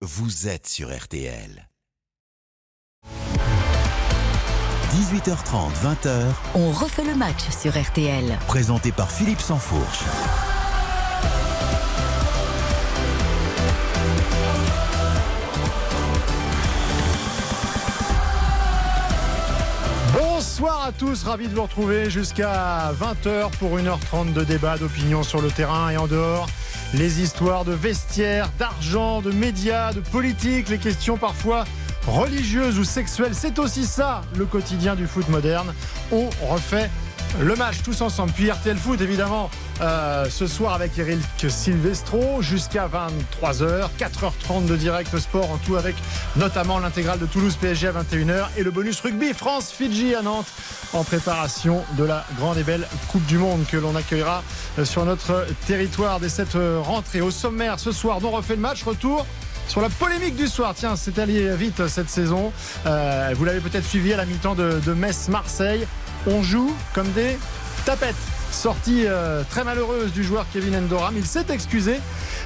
vous êtes sur RTL. 18h30, 20h, On refait le match sur RTL. présenté par Philippe Sansfourche. Bonsoir à tous, ravi de vous retrouver jusqu'à 20h pour 1h30 de débat, d'opinion sur le terrain et en dehors. Les histoires de vestiaires, d'argent, de médias, de politique, les questions parfois religieuses ou sexuelles. C'est aussi ça le quotidien du foot moderne. On refait le match tous ensemble. Puis RTL Foot évidemment euh, ce soir avec Eric Silvestro jusqu'à 23h, 4h30 de direct sport en tout avec notamment l'intégrale de Toulouse PSG à 21h et le bonus rugby France-Fidji à Nantes en préparation de la grande et belle Coupe du Monde que l'on accueillera euh, sur notre territoire dès cette euh, rentrée. Au sommaire ce soir, on refait le match, retour sur la polémique du soir. Tiens, c'est allé vite cette saison. Vous l'avez peut-être suivi à la mi-temps de, de Metz-Marseille. On joue comme des tapettes. Sortie euh, très malheureuse du joueur Kevin Endoram. Il s'est excusé,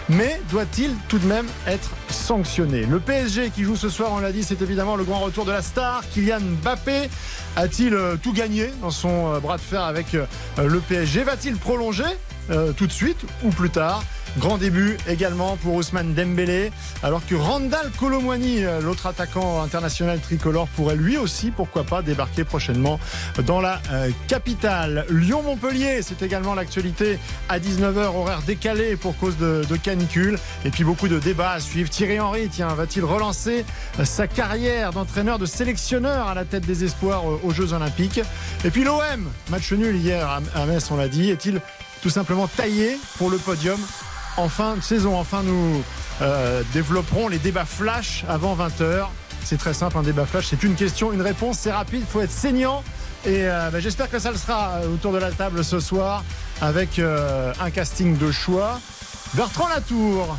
mais doit-il tout de même être sanctionné? Le PSG qui joue ce soir, on l'a dit, c'est évidemment le grand retour de la star. Kylian Mbappé a-t-il euh, tout gagné dans son euh, bras de fer avec le PSG Va-t-il prolonger tout de suite ou plus tard? Grand début également pour Ousmane Dembélé, alors que Randall Colomwani, euh, l'autre attaquant international tricolore, pourrait lui aussi, pourquoi pas, débarquer prochainement dans la euh, capitale. Lyon-Montpellier, c'est également l'actualité à 19h, horaire décalé pour cause de, de canicule. Et puis beaucoup de débats à suivre. Thierry Henry, tiens, va-t-il relancer euh, sa carrière d'entraîneur, de sélectionneur à la tête des espoirs aux Jeux Olympiques? Et puis l'OM, match nul hier à Metz, on l'a dit, est-il tout simplement taillé pour le podium? En fin de saison. Enfin, nous euh, développerons les débats flash avant 20h. C'est très simple, un débat flash, c'est une question, une réponse, c'est rapide, il faut être saignant. Et euh, bah, j'espère que ça le sera euh, autour de la table ce soir avec un casting de choix. Bertrand Latour,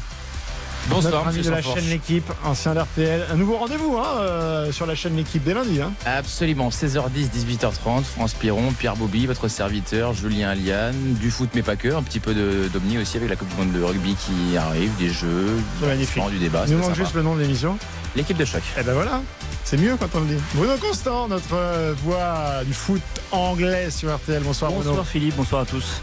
Bonsoir, notre ami monsieur de la chaîne L'équipe, ancien d'RTL. Un nouveau rendez-vous hein, euh, sur la chaîne L'équipe dès lundi. Hein. Absolument, 16h10, 18h30, France Piron, Pierre Bobby, votre serviteur, Julien Aliane, du foot mais pas que, un petit peu d'omni aussi avec la Coupe du Monde de rugby qui arrive, des jeux, magnifique. du débat. Il nous manque juste le nom de l'émission. L'équipe de choc. Eh ben voilà, c'est mieux quand on le dit. Bruno Constant, notre euh, voix du foot anglais sur RTL. Bonsoir, Bruno. Bonsoir Philippe, bonsoir à tous.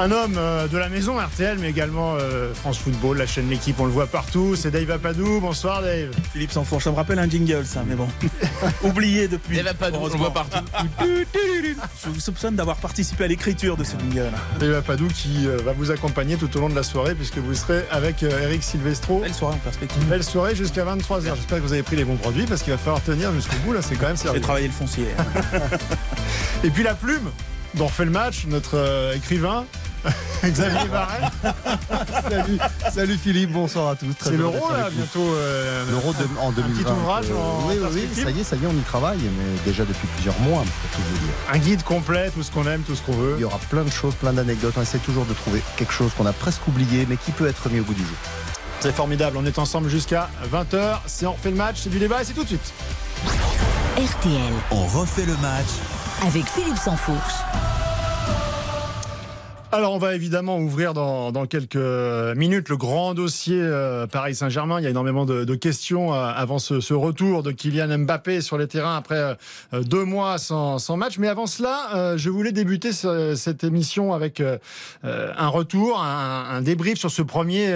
Un homme euh, de la maison RTL, mais également euh, France Football, la chaîne L'équipe, on le voit partout. C'est Dave Apadou. Bonsoir Dave. Philippe Sanfourche, ça me rappelle un jingle ça, mais bon. Oublié depuis. Pas de on le voit partout. Je vous soupçonne d'avoir participé à l'écriture de ce jingle. Dave Apadou qui euh, va vous accompagner tout au long de la soirée puisque vous serez avec Eric Silvestro. Belle soirée en perspective. Belle soirée jusqu'à 23h. J'espère que vous avez pris les bons produits parce qu'il va falloir tenir jusqu'au bout. Là, c'est quand même J'ai sérieux. travaillé le foncier. Et puis la plume dont fait le match, notre euh, écrivain, Xavier Barret. Salut. Salut Philippe, bonsoir à tous. Très C'est l'euro là, bientôt. euh, L'euro de- en 2020. petit ouvrage euh, en oui, oui, ça y est, ça y est, on y travaille, mais déjà depuis plusieurs mois, pour tout vous dire. Un guide complet, tout ce qu'on aime, tout ce qu'on veut. Il y aura plein de choses, plein d'anecdotes. On essaie toujours de trouver quelque chose qu'on a presque oublié, mais qui peut être mis au bout du jour. C'est formidable, on est ensemble jusqu'à 20h. Si on refait le match, c'est du débat et c'est tout de suite. RTL On refait le match avec Philippe Sansfourche. Alors on va évidemment ouvrir dans, quelques minutes le grand dossier euh, Paris Saint-Germain. Il y a énormément de, questions euh, avant ce, retour de Kylian Mbappé sur les terrains après euh, deux mois sans, match. Mais avant cela, je voulais débuter ce- cette émission avec un retour, un, débrief sur ce premier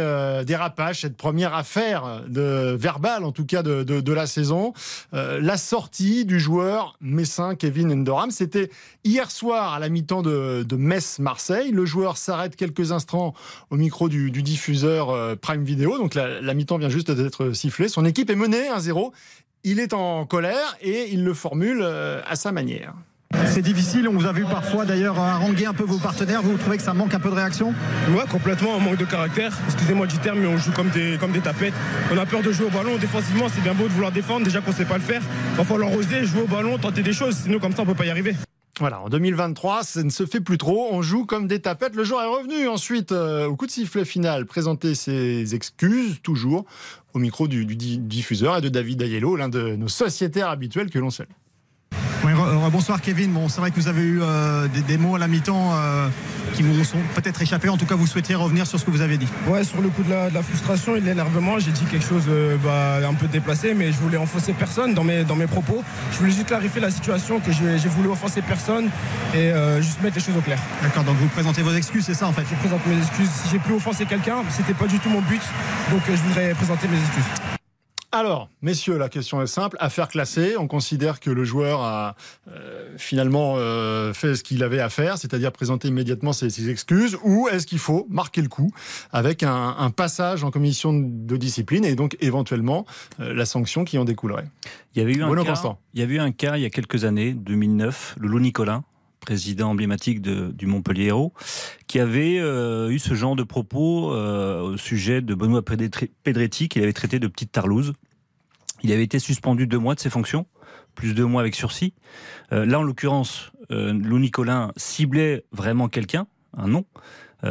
dérapage, cette première affaire de verbale en tout cas de, la saison. La sortie du joueur messin Kevin Endoram. C'était hier soir à la mi-temps de, de Metz-Marseille. Le joueur s'arrête quelques instants au micro du, du diffuseur euh, Prime Video. Donc la, la mi-temps vient juste d'être sifflée. Son équipe est menée 1-0. Il est en colère et il le formule euh, à sa manière. C'est difficile, on vous a vu parfois d'ailleurs haranguer un peu vos partenaires, vous trouvez que ça manque un peu de réaction? Ouais, complètement, un manque de caractère. Excusez-moi du terme, mais on joue comme des, comme des tapettes. On a peur de jouer au ballon. Défensivement, c'est bien beau de vouloir défendre. Déjà qu'on sait pas le faire. Il va falloir oser, jouer au ballon, tenter des choses. Sinon, comme ça, on peut pas y arriver. Voilà, en 2023, ça ne se fait plus trop. On joue comme des tapettes. Le joueur est revenu ensuite euh, au coup de sifflet final, présenter ses excuses, toujours au micro du, du di- diffuseur et de David Ayello, l'un de nos sociétaires habituels que l'on salue. Bonsoir Kevin. Bon, c'est vrai que vous avez eu euh, des, des mots à la mi-temps euh, qui vous sont peut-être échappés. En tout cas, vous souhaitiez revenir sur ce que vous avez dit. Ouais, sur le coup de la, de la frustration et de l'énervement, j'ai dit quelque chose euh, bah, un peu déplacé, mais je voulais enfoncer personne dans mes, dans mes propos. Je voulais juste clarifier la situation, que j'ai voulu offenser personne et juste mettre les choses au clair. D'accord, donc vous présentez vos excuses, c'est ça en fait? Je présente mes excuses. Si j'ai pu offenser quelqu'un, c'était pas du tout mon but, donc je voudrais présenter mes excuses. Alors, messieurs, la question est simple. Affaire classée, on considère que le joueur a euh, finalement euh, fait ce qu'il avait à faire, c'est-à-dire présenter immédiatement ses, ses excuses, ou est-ce qu'il faut marquer le coup avec un, un passage en commission de discipline et donc éventuellement euh, la sanction qui en découlerait? Il y avait eu un cas, il y avait eu un cas il y a quelques années, 2009, Loulou Nicolin, président emblématique du Montpellier Hérault, qui avait euh, eu ce genre de propos euh, au sujet de Benoît Pedretti, qu'il avait traité de petite tarlouse. Il avait été suspendu deux mois de ses fonctions, plus deux mois avec sursis. Euh, là, en l'occurrence, Lou Nicolin ciblait vraiment quelqu'un, un nom,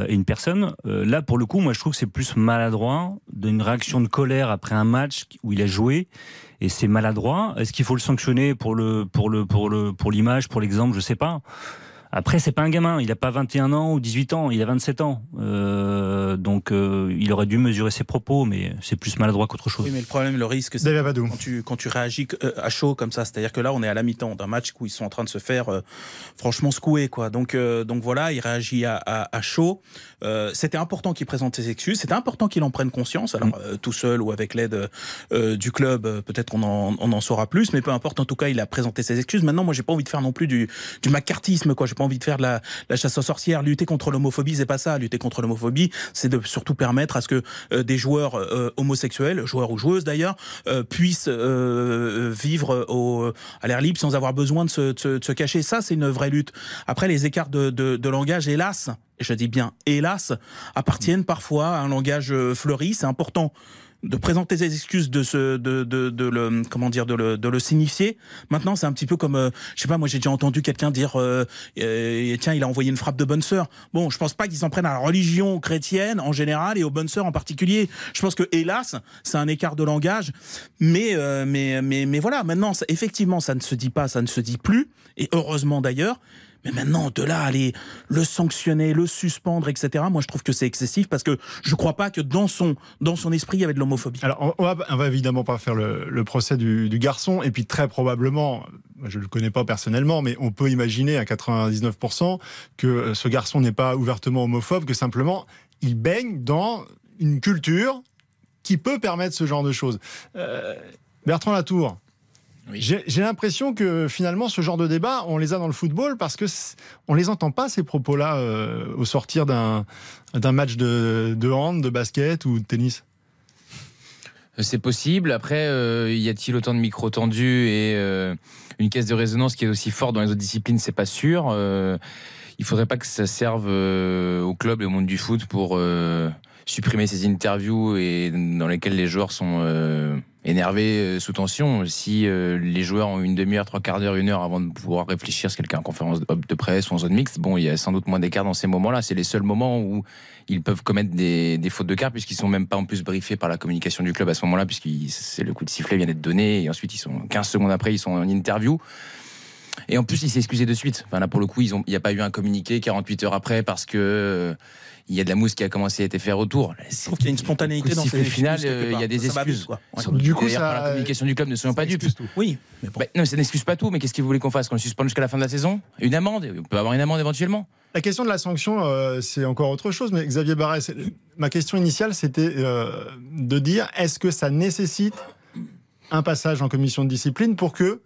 et une personne. Là, pour le coup, moi, je trouve que c'est plus maladroit d'une réaction de colère après un match où il a joué et c'est maladroit. Est-ce qu'il faut le sanctionner pour le pour le pour le pour l'image, pour l'exemple, je sais pas. Après, c'est pas un gamin, il a pas 21 ans ou 18 ans, il a 27 ans. Euh, donc, euh, il aurait dû mesurer ses propos, mais c'est plus maladroit qu'autre chose. Oui, mais le problème, le risque, c'est quand tu, quand tu réagis euh, à chaud comme ça. C'est-à-dire que là, on est à la mi-temps d'un match où ils sont en train de se faire euh, franchement secouer. Quoi. Donc, euh, donc voilà, il réagit à, à, à chaud. Euh, C'était important qu'il présente ses excuses. C'était important qu'il en prenne conscience. Alors, euh, tout seul ou avec l'aide euh, du club, euh, peut-être qu'on en, on en saura plus. Mais peu importe, en tout cas, il a présenté ses excuses. Maintenant, moi, j'ai pas envie de faire non plus du, du macartisme. quoi. J'ai pas envie de faire de la, la chasse aux sorcières. Lutter contre l'homophobie, c'est pas ça. Lutter contre l'homophobie, c'est de surtout permettre à ce que euh, des joueurs euh, homosexuels, joueurs ou joueuses d'ailleurs, euh, puissent euh, vivre au, à l'air libre sans avoir besoin de se, de se- de se cacher. Ça, c'est une vraie lutte. Après, les écarts de, de, de langage, hélas, et je dis bien hélas, appartiennent parfois à un langage euh, fleuri. C'est important de présenter ses excuses, de se, de, de, le, comment dire, de le, de le signifier. Maintenant, c'est un petit peu comme, euh, je sais pas, moi j'ai déjà entendu quelqu'un dire, euh, euh, tiens, il a envoyé une frappe de bonne sœur. Bon, je pense pas qu'ils s'en prennent à la religion chrétienne en général et aux bonnes sœurs en particulier. Je pense que hélas, c'est un écart de langage, mais, mais, mais, mais voilà. Maintenant, effectivement, ça ne se dit pas, ça ne se dit plus, et heureusement d'ailleurs. Mais maintenant, de là, aller le sanctionner, le suspendre, etc., moi, je trouve que c'est excessif parce que je crois pas que dans son, dans son esprit, il y avait de l'homophobie. Alors, on- va, va évidemment pas faire le, le procès du, du garçon, et puis très probablement, je le connais pas personnellement, mais on peut imaginer à 99% que euh, ce garçon n'est pas ouvertement homophobe, que simplement il baigne dans une culture qui peut permettre ce genre de choses. Euh, Bertrand Latour. Oui. J'ai l'impression que finalement ce genre de débat, on les a dans le football parce que on les entend pas ces propos-là euh, au sortir d'un match de, de hand, de basket ou de tennis. C'est possible. Après, euh, y a-t-il autant de micros tendus et euh, une caisse de résonance qui est aussi forte dans les autres disciplines C'est pas sûr. Euh, il faudrait pas que ça serve euh, au club et au monde du foot pour euh, supprimer ces interviews et dans lesquelles les joueurs sont euh, énervés, euh, sous tension. Si euh, les joueurs ont une demi-heure, trois quarts d'heure, une heure avant de pouvoir réfléchir ce quelqu'un en conférence de presse ou en zone mixte, bon, il y a sans doute moins d'écart dans ces moments-là. C'est les seuls moments où ils peuvent commettre des, fautes de carte puisqu'ils sont même pas en plus briefés par la communication du club à ce moment-là puisque c'est le coup de sifflet vient d'être donné et ensuite ils sont 15 secondes après ils sont en interview. Et en plus, il s'est excusé de suite. Enfin, là, pour le coup, ils il n'y a pas eu un communiqué 48 heures après parce que il y a de la mousse qui a commencé à être fait autour. Je trouve qu'il y a une spontanéité dans ces le final, excuses, quelque il y a des excuses. Du coup, ça- la communication du club, ne soyons pas dupes. Oui, mais bon. Bah, non, ça n'excuse pas tout. Mais qu'est-ce que vous voulez qu'on fasse? Qu'on le suspende jusqu'à la fin de la saison? Une amende? On peut avoir une amende éventuellement. La question de la sanction, euh, c'est encore autre chose, mais Xavier Barrès, ma question initiale, c'était euh, de dire est-ce que ça nécessite un passage en commission de discipline pour que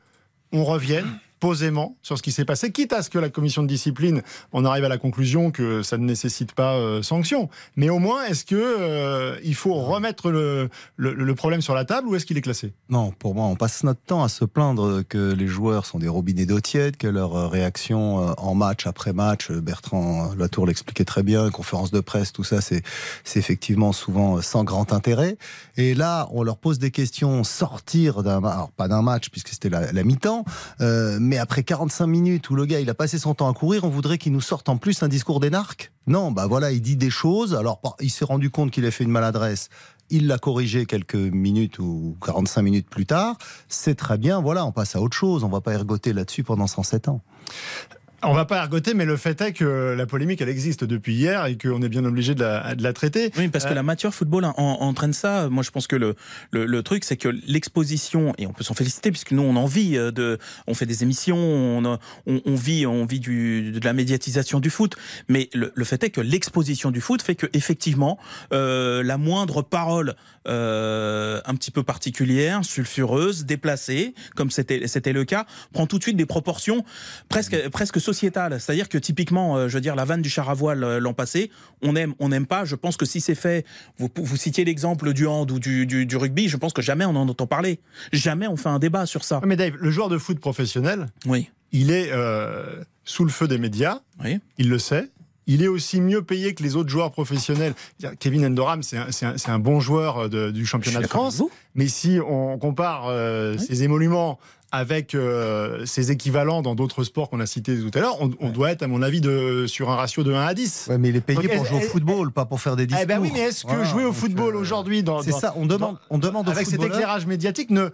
on revienne posément sur ce qui s'est passé, quitte à ce que la commission de discipline on arrive à la conclusion que ça ne nécessite pas euh, sanction. Mais au moins, est-ce que euh, il faut remettre le, problème sur la table ou est-ce qu'il est classé? Non, pour moi, on passe notre temps à se plaindre que les joueurs sont des robinets d'eau tiède, que leur euh, réaction en match après match, Bertrand Latour l'expliquait très bien, conférence de presse, tout ça, c'est effectivement souvent sans grand intérêt. Et là, on leur pose des questions, sortir d'un, pas d'un match puisque c'était la, mi-temps, mais après 45 minutes où le gars il a passé son temps à courir, on voudrait qu'il nous sorte en plus un discours d'énarque. Non, bah voilà, il dit des choses. Alors, par- il s'est rendu compte qu'il a fait une maladresse. il l'a corrigé quelques minutes ou 45 minutes plus tard. C'est très bien, voilà, on passe à autre chose. On va pas ergoter là-dessus pendant 107 ans. On va pas ergoter, mais le fait est que la polémique, elle existe depuis hier et qu'on est bien obligé de la, de la traiter. Oui, parce que Euh, la matière football en- entraîne ça. Moi, je pense que le, le, le truc, c'est que l'exposition, et on peut s'en féliciter, puisque nous, on en vit, euh, de, on fait des émissions, on, on, on vit, on vit du, de la médiatisation du foot. Mais le, le fait est que l'exposition du foot fait que, effectivement, euh, la moindre parole euh, un petit peu particulière, sulfureuse, déplacée, comme c'était c'était le cas, prend tout de suite des proportions presque presque sociétales. C'est-à-dire que typiquement, euh, je veux dire, la vanne du char à voile euh, l'an passé, on aime, on n'aime pas. Je pense que si c'est fait, vous, vous citiez l'exemple du hand ou du, du, du rugby, je pense que jamais on en entend parler. Jamais on fait un débat sur ça. Mais Dave, le joueur de foot professionnel, Oui. il est euh, sous le feu des médias, Oui. il le sait. Il est aussi mieux payé que les autres joueurs professionnels. Kevin Endoram, c'est un, bon joueur de- du championnat de France. Mais si on compare euh, ses émoluments avec euh, ses équivalents dans d'autres sports qu'on a cités tout à l'heure, on, on doit être, à mon avis, de, sur un ratio de 1 à 10. Ouais, mais il est payé pour jouer au football, pas pour faire des discours. Eh ben oui, mais est-ce que Voilà, jouer au football euh, aujourd'hui, dans, C'est dans- ça, on demande, on demande avec cet éclairage médiatique, ne,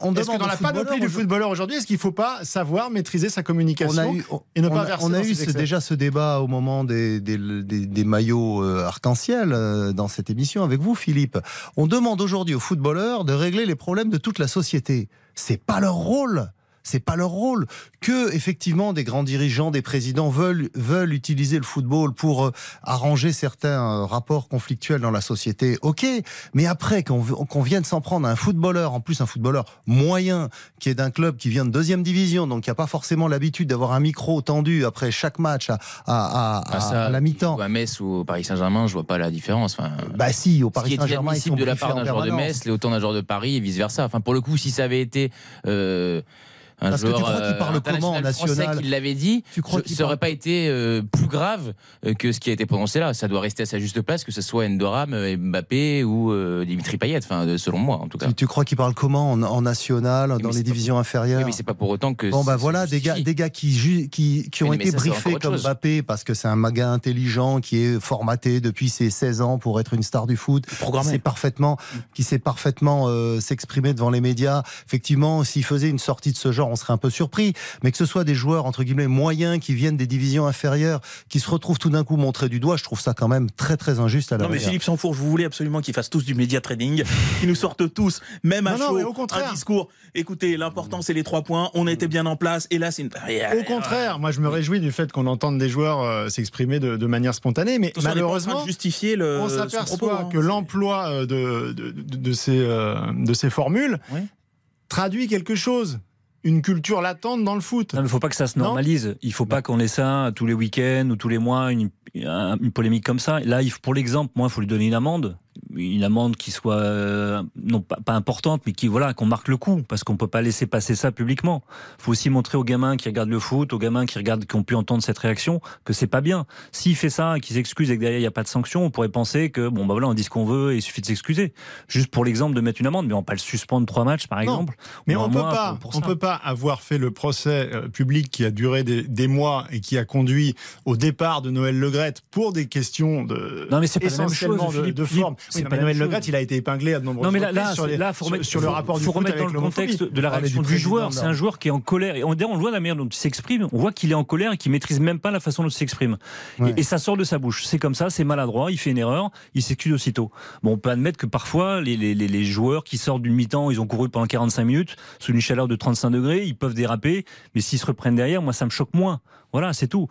on est-ce que dans la panoplie du footballeur aujourd'hui, est-ce qu'il ne faut pas savoir maîtriser sa communication on a eu, et ne on pas a- verser on a eu ce- déjà ce débat au moment des, des, des- des maillots euh, arc-en-ciel dans cette émission avec vous, Philippe. On demande aujourd'hui aux footballeurs de régler les problèmes de toute la société. C'est pas leur rôle. C'est pas leur rôle. Que effectivement des grands dirigeants, des présidents veulent veulent utiliser le football pour euh, arranger certains euh, rapports conflictuels dans la société. Ok, mais après qu'on qu'on vienne s'en prendre à un footballeur, en plus un footballeur moyen qui est d'un club qui vient de deuxième division, donc qui a pas forcément l'habitude d'avoir un micro tendu après chaque match à, à, à- Ah, ça, à la mi-temps. À Metz ou au Paris Saint-Germain, je vois pas la différence. Enfin, Bah si, au Paris Saint-Germain, ils sont de la part d'un joueur de. Metz, l'est autant d'un joueur de Paris et vice versa. Enfin, pour le coup, si ça avait été euh, un Parce que tu crois qu'il euh, parle comment en national qui l'avait dit, Tu crois je- ça aurait parle- pas été euh, plus grave euh, que ce qui a été prononcé là. Ça doit rester à sa juste place, que ce soit Endoram, Mbappé ou euh, Dimitri Payet. Enfin, selon moi, en tout cas. Tu, tu crois qu'il parle comment en, en national, dans les divisions inférieures Oui, mais c'est pas pour autant que. Bon bah voilà des gars, des gars qui, ju- qui, qui ont mais été briefés comme. Mbappé parce que c'est un maga intelligent qui est formaté depuis ses 16 ans pour être une star du foot, qui sait parfaitement, qui sait parfaitement euh, s'exprimer devant les médias. Effectivement, s'il faisait une sortie de ce genre, on serait un peu surpris. Mais que ce soit des joueurs entre guillemets moyens qui viennent des divisions inférieures, qui se retrouvent tout d'un coup montrés du doigt, je trouve ça quand même très très injuste à la Non mais. Philippe Sanfourche, vous voulez absolument qu'ils fassent tous du média trading, qu'ils nous sortent tous, même à Non, non, chaud, mais au contraire. un discours. Écoutez, l'important c'est les trois points. On était bien en place et là c'est une. Au contraire, moi je me réjouis du fait qu'on entende des joueurs euh, s'exprimer de, de manière spontanée, mais on malheureusement, de justifier le. on s'aperçoit hein. que l'emploi euh, de, de, de- de ces, euh, de ces formules Oui. traduit quelque chose, une culture latente dans le foot. Non, il faut pas que ça se Non normalise. Il faut pas qu'on ait ça tous les week-ends ou tous les mois, une, un- une polémique comme ça. Là, il faut- pour l'exemple, moi, il faut lui donner une amende. Une amende qui soit, euh, non pas, pas importante, mais qui, voilà, qu'on marque le coup. Parce qu'on peut pas laisser passer ça publiquement. Il faut aussi montrer aux gamins qui regardent le foot, aux gamins qui regardent, qui ont pu entendre cette réaction, que c'est pas bien. S'il fait ça, qu'il s'excuse et que derrière il n'y a pas de sanction, on pourrait penser que, bon, bah voilà, on dit ce qu'on veut et il suffit de s'excuser. Juste pour l'exemple de mettre une amende, mais on peut pas le suspendre trois matchs, par Non. exemple. Mais on peut pas, on peut pas avoir fait le procès euh, public qui a duré des, des mois et qui a conduit au départ de Noël Legrette pour des questions de Non, mais c'est pas la même chose, de, Philippe. de Philippe, forme. C'est Oui, pas Noël Legrette, chose. il a été épinglé à de nombreuses Non mais là, là, sur, les- là, faut sur- remettre, sur le faut- rapport du faut remettre dans le contexte de la réaction du joueur. C'est un joueur qui est en colère. Et on, on le voit la manière dont il s'exprime. On voit qu'il est en colère et qu'il maîtrise même pas la façon dont il s'exprime. Ouais. Et, et ça sort de sa bouche. C'est comme ça, c'est maladroit. Il fait une erreur, il s'excuse aussitôt. Bon, on peut admettre que parfois les, les, les, les joueurs qui sortent d'une mi-temps, ils ont couru pendant 45 minutes sous une chaleur de 35 degrés, ils peuvent déraper. Mais s'ils se reprennent derrière, moi, ça me choque moins. Voilà, c'est tout.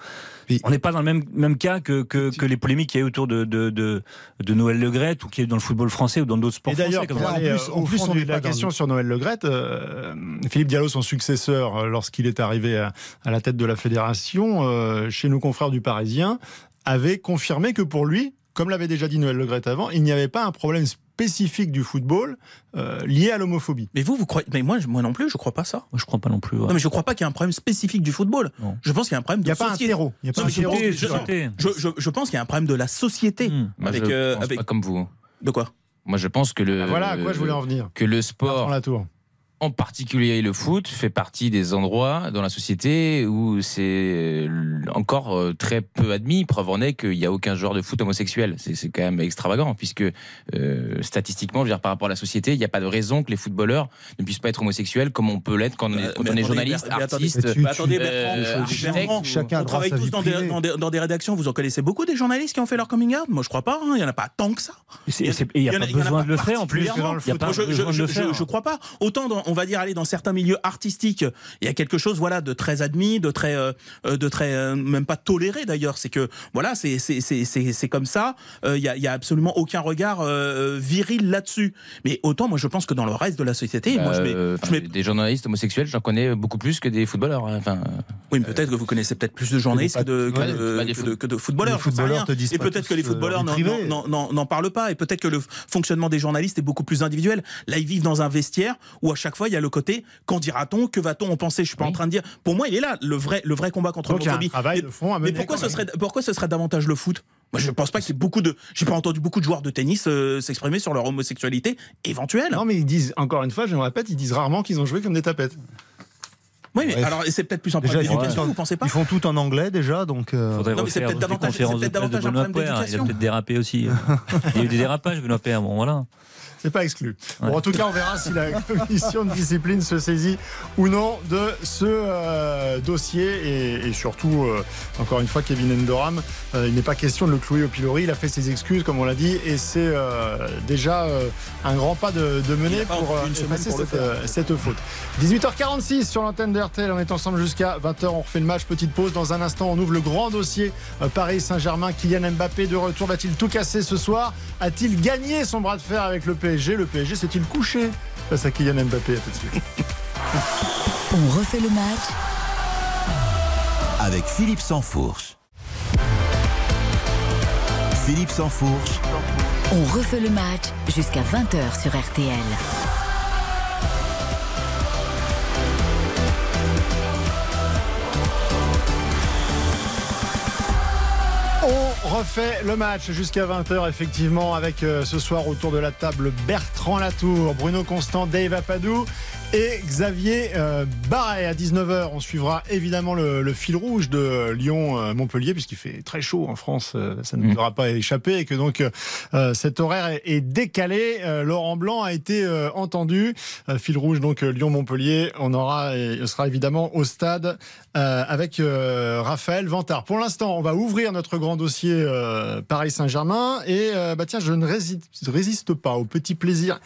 Puis- on n'est pas dans le même, même cas que, que, que les polémiques qu'il y a eu autour de, de, de, de Noël Legrette ou qu'il y a eu dans le football français ou dans d'autres sports Et d'ailleurs, français. comme En euh, plus- au en plus, on la question sur Noël Legrette, euh, Philippe Diallo, son successeur, euh, lorsqu'il est arrivé à, à la tête de la fédération, euh, chez nos confrères du Parisien, avait confirmé que pour lui, comme l'avait déjà dit Noël Legrette avant, il n'y avait pas un problème spécifique du football euh, lié à l'homophobie. Mais vous, vous croyez Mais moi, je- moi non plus, je crois pas ça. Moi, je crois pas non plus. ouais. Non, mais je crois pas qu'il y a un problème spécifique du football. Non. Je pense qu'il y a un problème Il de n'y a pas un société. terreau. Il n'y a pas Non, un je. Je, je, je pense qu'il y a un problème de la société. Moi, Avec, je euh, pense avec- pas comme vous. De quoi? Moi, je pense que le Voilà à quoi je voulais en venir. que le sport. En particulier le foot, fait partie des endroits dans la société où c'est encore euh, très peu admis. Preuve en est qu'il n'y a aucun joueur de foot homosexuel. C'est quand même extravagant, puisque euh, statistiquement, je veux dire, par rapport à la société, il n'y a pas de raison que les footballeurs ne puissent pas être homosexuels comme on peut l'être quand on est, Euh, quand mais on est attendez, journaliste, artiste. attendez, euh, Chacun on a travaille tous dans des, privée. dans, des, dans des rédactions. Vous en connaissez beaucoup des journalistes qui ont fait leur coming out? Moi, je crois pas. hein. Il y en a pas tant que ça. Il n'y a pas besoin de le faire en plus. particulièrement. Il n'y a pas Moi, je, je, besoin de le je- faire. je crois pas. Autant, dans- on va dire, aller dans certains milieux artistiques, il y a quelque chose, voilà, de très admis, de très, euh, euh, de très, euh, même pas toléré d'ailleurs. C'est que, voilà, c'est, c'est, c'est, c'est, comme ça. Euh, Il y a, il y a absolument aucun regard euh, viril là-dessus. Mais autant, moi, je pense que dans le reste de la société, moi, je mets, Euh, je mets- Des journalistes homosexuels, j'en connais beaucoup plus que des footballeurs. hein. Enfin, oui, mais peut-être que vous connaissez peut-être plus de journalistes que de, que Ouais, de, pas des que foot- de- que de footballeurs. Les j'en sais footballeurs rien. te disent Et peut-être que les footballeurs n'en parlent pas. Et peut-être que le fonctionnement des journalistes est beaucoup plus individuel. Là, ils vivent dans un vestiaire où à chaque fois, il y a le côté qu'en dira-t-on, que va-t-on en penser? Je suis pas Oui. en train de dire. Pour moi, il est là, le vrai, le vrai combat contre Donc il y a un l'homophobie. travail Mais- de fond à mais pourquoi ce, serait, pourquoi ce serait davantage le foot? Moi, je pense pas qu'il y ait beaucoup de. J'ai pas entendu beaucoup de joueurs de tennis euh, s'exprimer sur leur homosexualité éventuelle. Non, mais ils disent, encore une fois, je me répète, ils disent rarement qu'ils ont joué comme des tapettes. oui, mais Ouais. alors c'est peut-être plus un problème ils font d'éducation, tout- vous pensez pas? Ils font tout en anglais déjà, donc. euh, faudrait Non, mais c'est peut-être davantage- conférence c'est de davantage un problème. Il a d'éducation. peut-être dérapé aussi. Il y a eu des dérapages, Benoît Poire. Bon, voilà. C'est pas exclu. Bon, en tout cas, on verra si la commission de discipline se saisit ou non de ce euh, dossier. Et, et surtout, euh, encore une fois, Kevin Endoram, euh, il n'est pas question de le clouer au pilori. Il a fait ses excuses, comme on l'a dit, et c'est euh, déjà euh, un grand pas de, mener pour euh, effacer pour cette, euh, faute. 18h46 sur l'antenne de RTL. On est ensemble jusqu'à 20h. On refait le match. Petite pause. Dans un instant, on ouvre le grand dossier euh, Paris Saint-Germain. Kylian Mbappé de retour. Va-t-il tout casser ce soir? A-t-il gagné son bras de fer avec le PSG Le PSG s'est-il couché face à Kylian Mbappé À tout de suite. On refait le match avec Philippe Sansfourche. Philippe Sansfourche, On refait le match jusqu'à 20h sur RTL. Refait le match jusqu'à 20h, effectivement, avec euh, ce soir autour de la table Bertrand Latour, Bruno Constant, Dave Apadou et Xavier euh, Barret. À 19h, on suivra évidemment le, le fil rouge de Lyon-Montpellier, puisqu'il fait très chaud en France. euh, ça ne nous Mm. aura pas échappé et que donc euh, cet horaire est, est décalé. Euh, Laurent Blanc a été euh, entendu. Euh, fil rouge, donc euh, Lyon-Montpellier. On aura et sera évidemment au stade euh, avec euh, Raphaël Vantard. Pour l'instant, on va ouvrir notre grand dossier euh, Paris Saint-Germain et euh, bah tiens, je ne résiste, résiste pas au petit plaisir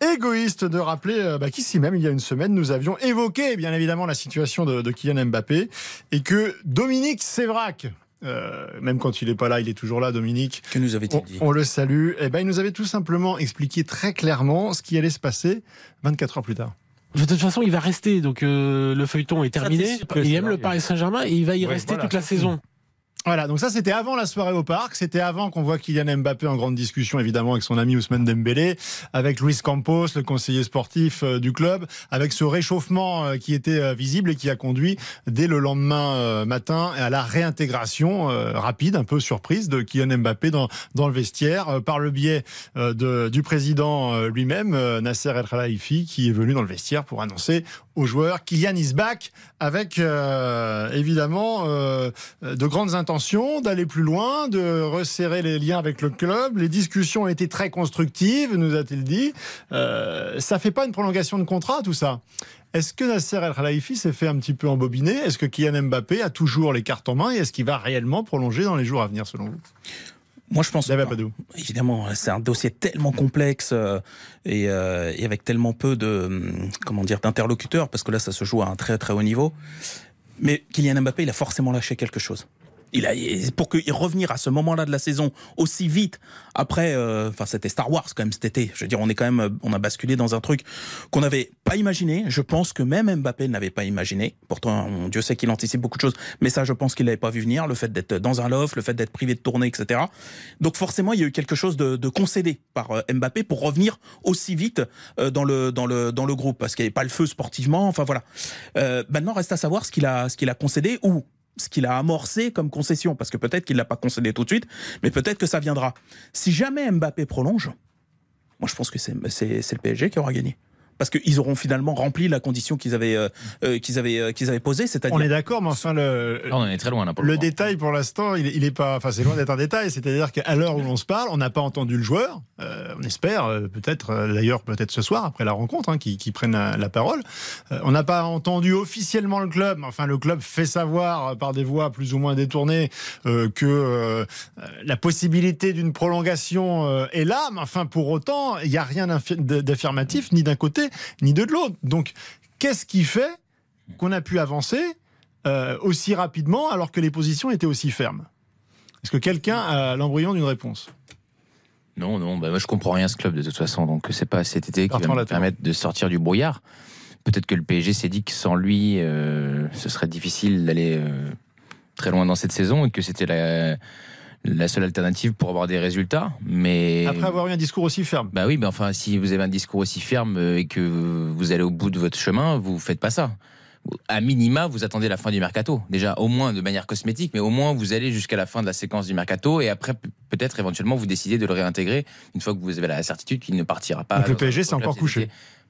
égoïste de rappeler euh, bah, qu'ici même, il y a une semaine, nous avions évoqué bien évidemment la situation de, de Kylian Mbappé et que Dominique Sévrac, euh, même quand il n'est pas là, il est toujours là, Dominique, Que nous avait-il on, dit on le salue, et ben, il nous avait tout simplement expliqué très clairement ce qui allait se passer 24 heures plus tard. De toute façon, il va rester. Donc euh, le feuilleton est terminé. Il aime le. Paris Saint-Germain et il va y Ouais, rester voilà. toute la saison. Voilà, donc ça c'était avant la soirée au parc, c'était avant qu'on voit Kylian Mbappé en grande discussion évidemment avec son ami Ousmane Dembélé, avec Luis Campos, le conseiller sportif euh, du club, avec ce réchauffement euh, qui était euh, visible et qui a conduit dès le lendemain matin à la réintégration rapide, un peu surprise de Kylian Mbappé dans, le vestiaire par le biais du président lui-même, Nasser El Khelaifi, qui est venu dans le vestiaire pour annoncer aux joueurs Kylian is back avec euh, évidemment euh, de grandes intentions d'aller plus loin, de resserrer les liens avec le club. Les discussions ont été très constructives, nous a-t-il dit. Euh, ça fait pas une prolongation de contrat, tout ça. Est-ce que Nasser El Khelaifi s'est fait un petit peu embobiner? Est-ce que Kylian Mbappé a toujours les cartes en main et est-ce qu'il va réellement prolonger dans les jours à venir, selon vous? Moi, je pense. Pas. Apadou. Évidemment, c'est un dossier tellement complexe euh, et, euh, et avec tellement peu de hum, comment dire d'interlocuteurs, parce que là, ça se joue à un très très haut niveau. Mais Kylian Mbappé, il a forcément lâché quelque chose. Il a, pour que, revenir à ce moment-là de la saison aussi vite après, euh, enfin c'était Star Wars quand même cet été. Je veux dire, on est quand même, on a basculé dans un truc qu'on n'avait pas imaginé. Je pense que même Mbappé n'avait pas imaginé. Pourtant, Dieu sait qu'il anticipe beaucoup de choses, mais ça, je pense qu'il l'avait pas vu venir. Le fait d'être dans un loft, le fait d'être privé de tournée, etc. Donc forcément, il y a eu quelque chose de, de concédé par euh, Mbappé pour revenir aussi vite euh, dans le dans le dans le groupe parce qu'il n'y avait pas le feu sportivement. Enfin voilà. Euh, maintenant, reste à savoir ce qu'il a ce qu'il a concédé ou ce qu'il a amorcé comme concession, parce que peut-être qu'il l'a pas concédé tout de suite, mais peut-être que ça viendra. Si jamais Mbappé prolonge, moi je pense que c'est le PSG qui aura gagné. Parce qu'ils auront finalement rempli la condition qu'ils avaient, euh, euh, qu'ils avaient, euh, qu'ils avaient posée, c'est-à-dire. On est d'accord, mais enfin le. On en est très loin là. Pour Le le, moment. détail pour l'instant, il, il est pas, enfin c'est loin d'être un détail. C'est-à-dire qu'à l'heure où l'on se parle, on n'a pas entendu le joueur. Euh, on espère, euh, peut-être, d'ailleurs, peut-être ce soir après la rencontre, hein, qui, qui prennent la, la parole. Euh, on n'a pas entendu officiellement le club. Enfin, le club fait savoir par des voix plus ou moins détournées euh, que euh, la possibilité d'une prolongation euh, est là. Mais enfin, pour autant, il n'y a rien d'affirmatif ni d'un côté ni de l'autre. Donc, qu'est-ce qui fait qu'on a pu avancer euh, aussi rapidement alors que les positions étaient aussi fermes? Est-ce que quelqu'un a l'embryon d'une réponse? Non, non, bah, moi je comprends rien à ce club de toute façon, donc c'est pas cet été qui va me permettre de sortir du brouillard. Peut-être que le PSG s'est dit que sans lui, euh, ce serait difficile d'aller euh, très loin dans cette saison et que c'était la, la seule alternative pour avoir des résultats. Mais Après avoir eu un discours aussi ferme. bah oui, mais enfin, si vous avez un discours aussi ferme euh, et que vous allez au bout de votre chemin, vous faites pas ça. À minima, vous attendez la fin du mercato. Déjà, au moins de manière cosmétique, mais au moins vous allez jusqu'à la fin de la séquence du mercato et après, pe- peut-être éventuellement, vous décidez de le réintégrer une fois que vous avez la certitude qu'il ne partira pas. Donc le PSG, c'est encore couché.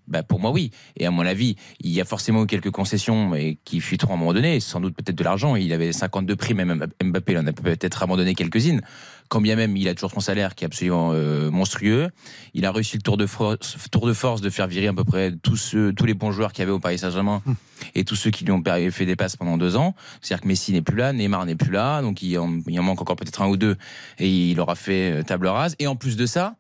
Bah pour moi, oui. Et à mon avis, il y a forcément eu quelques concessions et qui fuiteront à un moment donné, sans doute peut-être de l'argent. Il avait 52 primes, même Mbappé, il en a peut-être abandonné quelques-unes. Quand bien même, il a toujours son salaire qui est absolument euh, monstrueux. Il a réussi le tour de, force, tour de force de faire virer à peu près tous, ceux, tous les bons joueurs qu'il y avait au Paris Saint-Germain et tous ceux qui lui ont fait des passes pendant deux ans. C'est-à-dire que Messi n'est plus là, Neymar n'est plus là, donc il en, il en manque encore peut-être un ou deux et il aura fait euh, table rase. Et en plus de ça,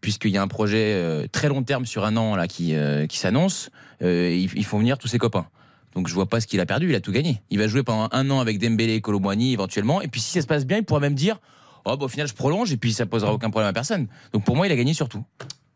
puisqu'il y a un projet euh, très long terme sur un an là qui, euh, qui s'annonce, euh, ils, font venir tous ses copains. Donc je vois pas ce qu'il a perdu, il a tout gagné. Il va jouer pendant un an avec Dembélé et éventuellement, et puis si ça se passe bien, il pourra même dire oh bah, au final je prolonge et puis ça posera aucun problème à personne. Donc pour moi il a gagné surtout.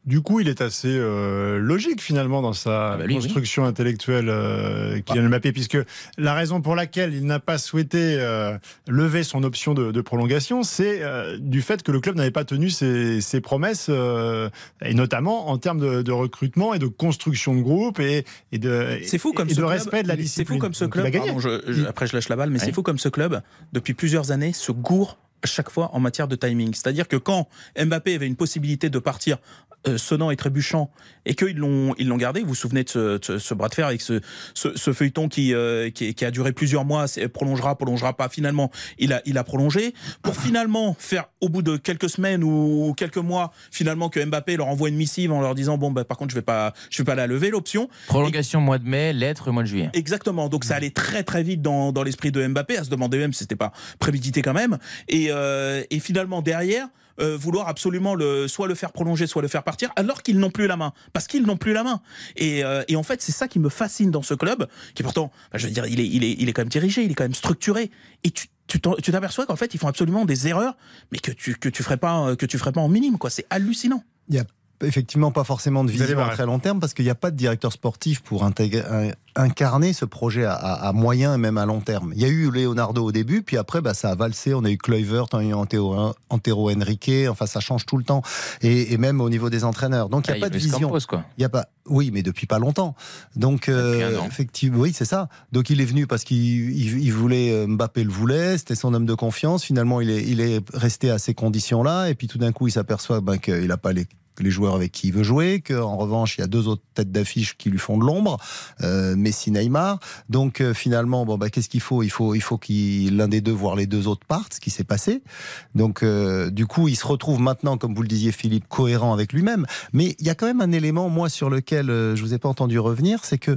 Du coup, il est assez euh, logique finalement dans sa Ah bah lui, oui. construction intellectuelle euh, Kylian Mbappé, puisque la raison pour laquelle il n'a pas souhaité euh, lever son option de, de prolongation, c'est du fait que le club n'avait pas tenu ses, ses promesses, et notamment en termes de, de recrutement et de construction de groupe et, et de, C'est fou comme et ce de club, respect de la C'est discipline. fou comme ce club. a gagné. pardon, je- je- après, je lâche la balle, mais Ouais. c'est fou comme ce club, depuis plusieurs années, se gourre à chaque fois en matière de timing. C'est-à-dire que quand Mbappé avait une possibilité de partir euh, sonnant et trébuchant, et qu'ils l'ont ils l'ont gardé, vous vous souvenez de ce, de ce- bras de fer avec ce, ce, ce feuilleton qui, euh, qui, qui a duré plusieurs mois, prolongera, prolongera pas. Finalement, il a, il a prolongé pour finalement faire au bout de quelques semaines ou quelques mois, finalement que Mbappé leur envoie une missive en leur disant bon bah par contre je vais pas, je vais pas la lever l'option. Prolongation mois de mai, lettre mois de juillet. Exactement. Donc ça allait très très vite dans, dans l'esprit de Mbappé, à se demander même si c'était pas prémédité quand même. Et, euh, et finalement derrière. Euh, vouloir absolument le soit le faire prolonger soit le faire partir alors qu'ils n'ont plus la main. Parce qu'ils n'ont plus la main. Et, euh, et en fait c'est ça qui me fascine dans ce club qui pourtant bah, je veux dire il est, il est il est quand même dirigé il est quand même structuré. Et tu tu t'aperçois qu'en fait ils font absolument des erreurs mais que tu que tu ferais pas que tu ferais pas en minime quoi. C'est hallucinant effectivement pas forcément de vision à très long terme parce qu'il n'y a pas de directeur sportif pour intégrer, incarner ce projet à, moyen et même à long terme. Il y a eu Leonardo au début, puis après bah, ça a valsé. On a eu Kluivert, on a eu Antero, Antero Henrique. Enfin, ça change tout le temps et, et même au niveau des entraîneurs. Donc il Ah, n'y a pas de vision. Campos, quoi. Il y a pas. Oui, mais depuis pas longtemps. Donc euh, effectivement, oui, c'est ça. Donc il est venu parce qu'il il- il voulait euh, Mbappé le voulait, c'était son homme de confiance. Finalement, il est il est resté à ces conditions-là, et puis tout d'un coup, il s'aperçoit ben, qu'il n'a pas les les joueurs avec qui il veut jouer, qu'en revanche il y a deux autres têtes d'affiche qui lui font de l'ombre, euh, Messi, Neymar. Donc euh, finalement, bon bah qu'est-ce qu'il faut? Il faut il faut qu'il l'un des deux, voire les deux autres partent, ce qui s'est passé. Donc euh, du coup, il se retrouve maintenant, comme vous le disiez Philippe, cohérent avec lui-même. Mais il y a quand même un élément, moi, sur lequel je vous ai pas entendu revenir, c'est que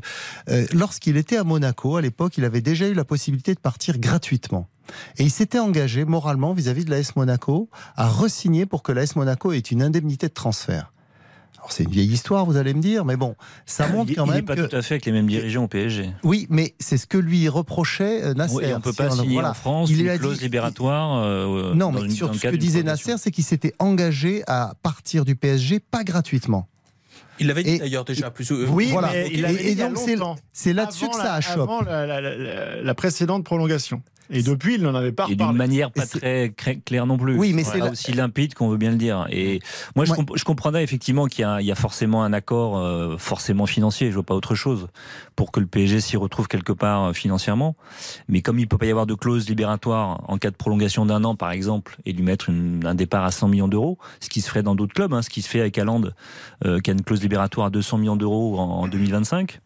lorsqu'il était à Monaco, à l'époque, il avait déjà eu la possibilité de partir gratuitement. Et il s'était engagé moralement vis-à-vis de l'AS Monaco à resigner pour que l'AS Monaco ait une indemnité de transfert. Alors c'est une vieille histoire, vous allez me dire, mais bon, ça montre il, quand il même est pas que... tout à fait avec les mêmes dirigeants au PSG. Oui, mais c'est ce que lui reprochait euh, Nasser. Oui, on peut Si pas signer voilà. en France Il une a clause dit- libératoire. euh, Non, mais une- sur ce que disait. Nasser, c'est qu'il s'était engagé à partir du PSG, pas gratuitement. il l'avait dit Et- d'ailleurs déjà plus euh, Oui, Voilà. mais il Et- l'avait et dit il a donc, c'est- là-dessus que ça achoppe. Avant la, la- la- la- la précédente prolongation. Et depuis, il n'en avait pas Et d'une manière pas très claire non plus. Oui, mais Pas c'est la- aussi limpide qu'on veut bien le dire. Et moi, je, Ouais. comp- je comprendrais effectivement qu'il y, a- il y a forcément un accord, euh, forcément financier. Je vois pas autre chose pour que le PSG s'y retrouve quelque part euh, financièrement. Mais comme il peut pas y avoir de clause libératoire en cas de prolongation d'un an, par exemple, et lui mettre une- un départ à 100 millions d'euros, ce qui se ferait dans d'autres clubs, hein, ce qui se fait avec Haaland, euh, qui a une clause libératoire à 200 millions d'euros en, en 2025.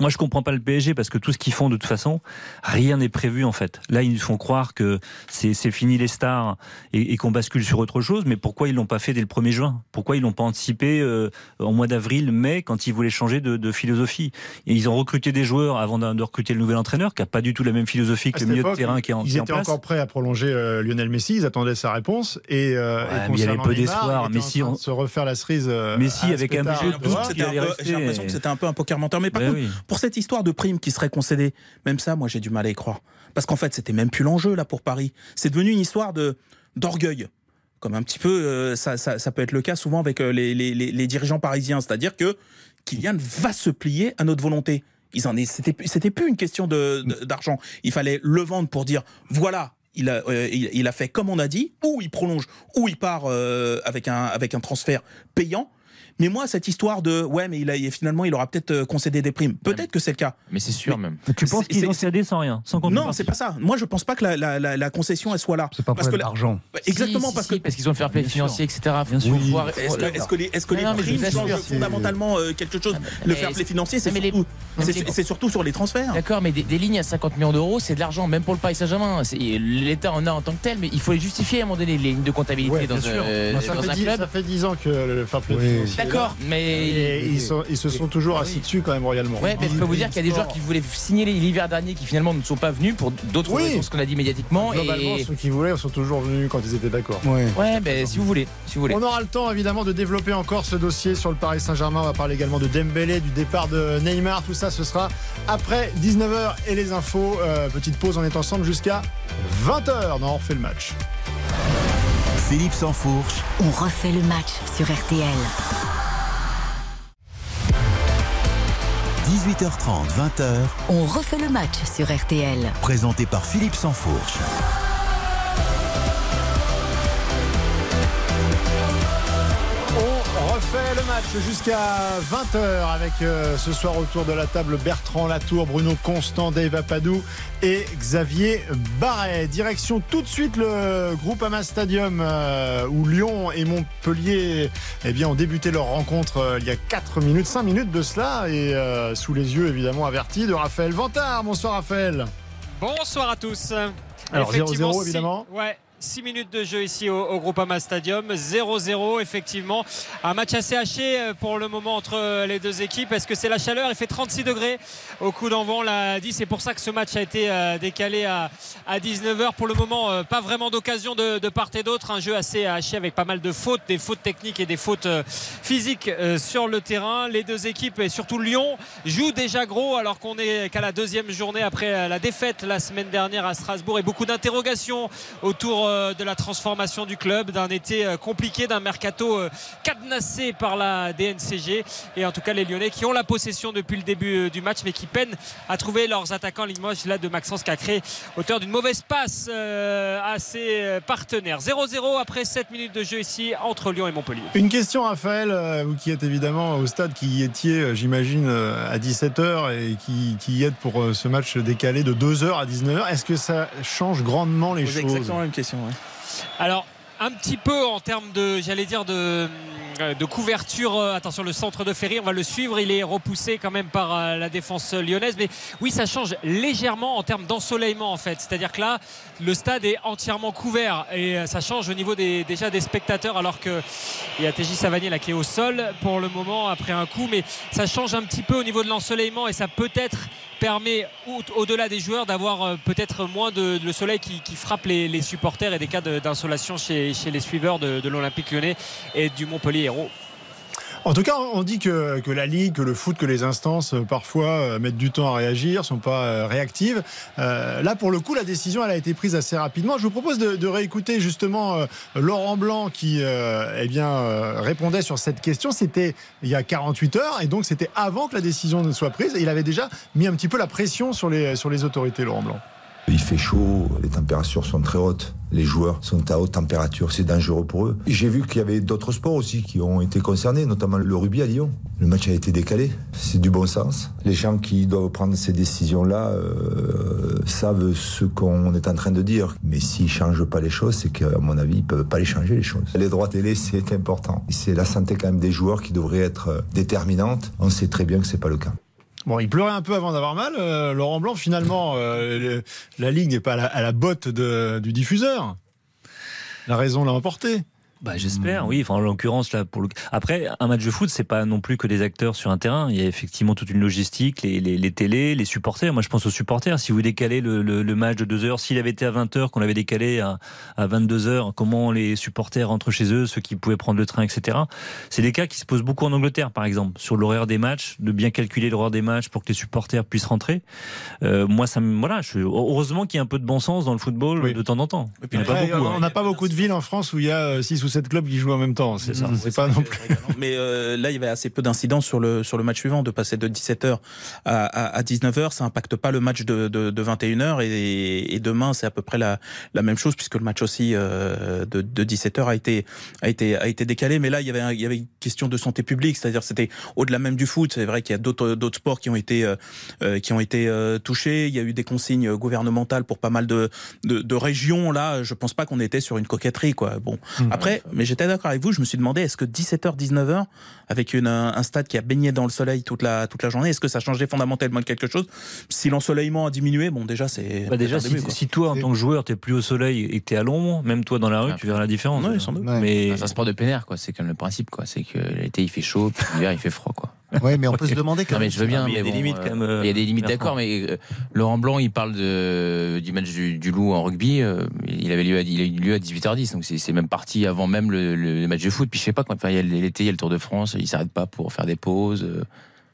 Moi, je comprends pas le PSG parce que tout ce qu'ils font, de toute façon, rien n'est prévu en fait. Là, ils nous font croire que c'est c'est fini les stars et, et qu'on bascule sur autre chose. Mais pourquoi ils l'ont pas fait dès le 1er juin? Pourquoi ils l'ont pas anticipé euh, en mois d'avril, mai, quand ils voulaient changer de, de philosophie? Et ils ont recruté des joueurs avant de, de recruter le nouvel entraîneur, qui a pas du tout la même philosophie que le milieu de terrain qui est en, Ils en étaient place. encore prêts à prolonger euh, Lionel Messi, ils attendaient sa réponse. Et, euh, Ouais, et mais il y avait peu d'espoir. Messi, on- se refaire la cerise. euh, Messi à avec un budget J'ai l'impression que c'était un peu- rester, j'ai l'impression que et- c'était un peu un poker menteur. Mais par Ben contre, oui. Pour cette histoire de prime qui serait concédée, même ça, moi j'ai du mal à y croire. Parce qu'en fait, c'était même plus l'enjeu là pour Paris. C'est devenu une histoire de d'orgueil. Comme un petit peu, euh, ça, ça, peut être le cas souvent avec euh, les, les, dirigeants parisiens. C'est-à-dire que Kylian va se plier à notre volonté. Ils en c'était, c'était plus une question de, d'argent. Il fallait le vendre pour dire voilà. Il a, euh, il, a fait comme on a dit, ou il prolonge, ou il part avec, un, avec un transfert payant. Mais moi, cette histoire de ouais, mais il a, finalement, il aura peut-être euh, concédé des primes. Peut-être que c'est le cas. Mais c'est sûr même. Tu penses qu'ils ont cédé sans rien, sans Non, c'est pas ça. Moi, je pense pas que la, la, la, la concession elle soit là. C'est pas Parce que problème la- d'argent. Bah, Exactement, Si, parce si, parce qu'ils ont le fair play financier, etc. Faut Bien sûr. voir- est-ce que, est-ce que les, est-ce que Non, les primes changent fondamentalement euh, quelque chose Le mais fair play financier, c'est les- surtout, les- surtout sur les transferts. D'accord, mais des, des lignes à 50 millions d'euros, c'est de l'argent, même pour le Paris Saint-Germain. L'État en a en tant que tel, mais il faut les justifier à un moment donné, les lignes de comptabilité dans, bien sûr. euh, un dix, club. ça fait 10 ans que le fair play Oui. financier. D'accord, mais. Et ils, sont- ils se sont toujours assis dessus quand même royalement. Ouais, mais je peux vous dire qu'il y a des joueurs qui voulaient signer l'hiver dernier qui finalement ne sont pas venus pour d'autres Oui. raisons, ce qu'on a dit médiatiquement. Globalement, Et... ceux qui voulaient sont toujours venus quand ils étaient d'accord. Ouais, ben si vous voulez, si vous voulez. On aura le temps évidemment de développer encore ce dossier sur le Paris Saint-Germain. On va parler également de Dembélé, du départ de Neymar. Tout ça, ce sera après 19h et les infos. Euh, petite pause, on est ensemble jusqu'à 20h dans On refait le match. Philippe Sansfourche, On refait le match sur RTL. 18h30, 20h, On refait le match sur RTL. présenté par Philippe Sansfourche. Match jusqu'à 20h avec euh, ce soir autour de la table Bertrand Latour, Bruno Constant, Dave Apadou et Xavier Barret. Direction tout de suite le groupe Ama Stadium euh, où Lyon et Montpellier eh bien, ont débuté leur rencontre euh, il y a 4 minutes, 5 minutes de cela et sous les yeux évidemment avertis de Raphaël Vantard. Bonsoir Raphaël. Bonsoir à tous. Alors, Effectivement, 0-0, six- évidemment. Ouais. 6 minutes de jeu ici au, Groupama Stadium, 0-0 effectivement. Un match assez haché euh, pour le moment entre euh, les deux équipes. Est-ce que c'est la chaleur? Il fait 36 degrés au coup d'envoi, on l'a dit. C'est pour ça que ce match a été euh, décalé à, à 19h. Pour le moment, pas vraiment d'occasion de, part et d'autre. Un jeu assez haché avec pas mal de fautes, des fautes techniques et des fautes physiques sur le terrain. Les deux équipes et surtout Lyon jouent déjà gros alors qu'on est qu'à la deuxième journée après la défaite la semaine dernière à Strasbourg et beaucoup d'interrogations autour de la transformation du club, d'un été euh, compliqué, d'un mercato euh, cadenassé par la DNCG et en tout cas les Lyonnais qui ont la possession depuis le début euh, du match mais qui peinent à trouver leurs attaquants Limoges là de Maxence créé auteur d'une mauvaise passe euh, à ses euh, partenaires 0-0 après 7 minutes de jeu ici entre Lyon et Montpellier Une question, Raphaël, euh, vous qui êtes évidemment au stade, qui y étiez, euh, j'imagine, euh, à 17h et qui, qui y êtes pour euh, ce match décalé de 2h à 19h. Est-ce que ça change grandement les choses exactement la même question. Alors, un petit peu en termes de, j'allais dire, de, euh, couverture. Euh, Attention, le centre de Ferry, on va le suivre. Il est repoussé quand même par euh, la défense lyonnaise. Mais oui, ça change légèrement en termes d'ensoleillement, en fait. C'est-à-dire que là, le stade est entièrement couvert. Et ça change au niveau des, déjà des spectateurs, alors qu'il y a TJ Savanier là qui est au sol pour le moment après un coup. Mais ça change un petit peu au niveau de l'ensoleillement et ça peut-être permet au- au-delà des joueurs d'avoir euh, peut-être moins de, le soleil qui, frappe les, supporters et des cas d'insolation chez, chez les suiveurs de, de l'Olympique lyonnais et du Montpellier Hérault. En tout cas, on dit que, la Ligue, que le foot, que les instances, euh, parfois, euh, mettent du temps à réagir, sont pas euh, réactives. Euh, là, pour le coup, la décision, elle a été prise assez rapidement. Je vous propose de, de réécouter justement euh, Laurent Blanc qui euh, eh bien, répondait sur cette question. C'était il y a 48 heures, et donc c'était avant que la décision ne soit prise. Il avait déjà mis un petit peu la pression sur les, sur les autorités, Laurent Blanc. Il fait chaud, les températures sont très hautes. Les joueurs sont à haute température, c'est dangereux pour eux. J'ai vu qu'il y avait d'autres sports aussi qui ont été concernés, notamment le rugby à Lyon. Le match a été décalé, c'est du bon sens. Les gens qui doivent prendre ces décisions-là euh, savent ce qu'on est en train de dire. Mais s'ils ne changent pas les choses, c'est qu'à mon avis, ils ne peuvent pas les changer les choses. Les droits télé, c'est important. C'est la santé quand même des joueurs qui devrait être déterminante. On sait très bien que ce n'est pas le cas. Bon, il pleurait un peu avant d'avoir mal. Euh, Laurent Blanc, finalement, euh, la ligne n'est pas à la, botte du diffuseur. La raison l'a emporté. Bah, j'espère, oui. Enfin, en l'occurrence, là, pour le. Après, un match de foot, c'est pas non plus que des acteurs sur un terrain. Il y a effectivement toute une logistique, les, les, les télés, les supporters. Moi, je pense aux supporters. Si vous décalez le, le, le match de 2 heures, s'il avait été à 20 heures, qu'on l'avait décalé à, à 22 heures, comment les supporters rentrent chez eux, ceux qui pouvaient prendre le train, etc. C'est des cas qui se posent beaucoup en Angleterre, par exemple, sur l'horaire des matchs, de bien calculer l'horaire des matchs pour que les supporters puissent rentrer. Euh, moi, ça me, voilà, je, heureusement qu'il y a un peu de bon sens dans le football de temps en temps. Pas Après, beaucoup, hein. on n'a pas beaucoup de villes en France où il y a 6 ou 7 clubs qui jouent en même temps. C'est ça. Mmh, C'est pas non plus. Mais euh, là, il y avait assez peu d'incidence sur le, sur le match suivant, de passer de 17h à, à, à 19h. Ça impacte pas le match de, de, de 21h. Et, et demain, c'est à peu près la, la même chose, puisque le match aussi euh, de, de 17h a été, a, été, a été décalé. Mais là, il y avait, il y avait une question de santé publique, c'est-à-dire c'était au-delà même du foot. C'est vrai qu'il y a d'autres d'autres sports qui ont été, euh, qui ont été touchés. Il y a eu des consignes gouvernementales pour pas mal de, de, de régions. Là, je pense pas qu'on était sur une coquetterie. Quoi. Bon. Après, mais j'étais d'accord avec vous, je me suis demandé, est-ce que 17h, 19h, avec une, un stade qui a baigné dans le soleil toute la, toute la journée, est-ce que ça changeait fondamentalement quelque chose? Si l'ensoleillement a diminué, bon, déjà, c'est. Bah déjà, si, début, quoi. si toi, en tant que joueur, t'es plus au soleil et que t'es à l'ombre, même toi dans la rue, tu verras la différence. Ouais, sans doute. Mais C'est un sport de plein air, quoi. C'est comme le principe, quoi. C'est que l'été il fait chaud, puis l'hiver il fait froid, quoi. Oui, mais on peut se demander quand Non, mais même. je veux bien, mais il y a des bon, limites, quand même, Il y a des limites, d'accord, mais euh, Laurent Blanc, il parle de, du match du, du Loup en rugby. euh, il avait lieu à, il a eu lieu à 18h10, donc c'est c'est même parti avant même le, le match de foot. Puis je sais pas quand, enfin, il y a l'été, il y a le Tour de France, il s'arrête pas pour faire des pauses.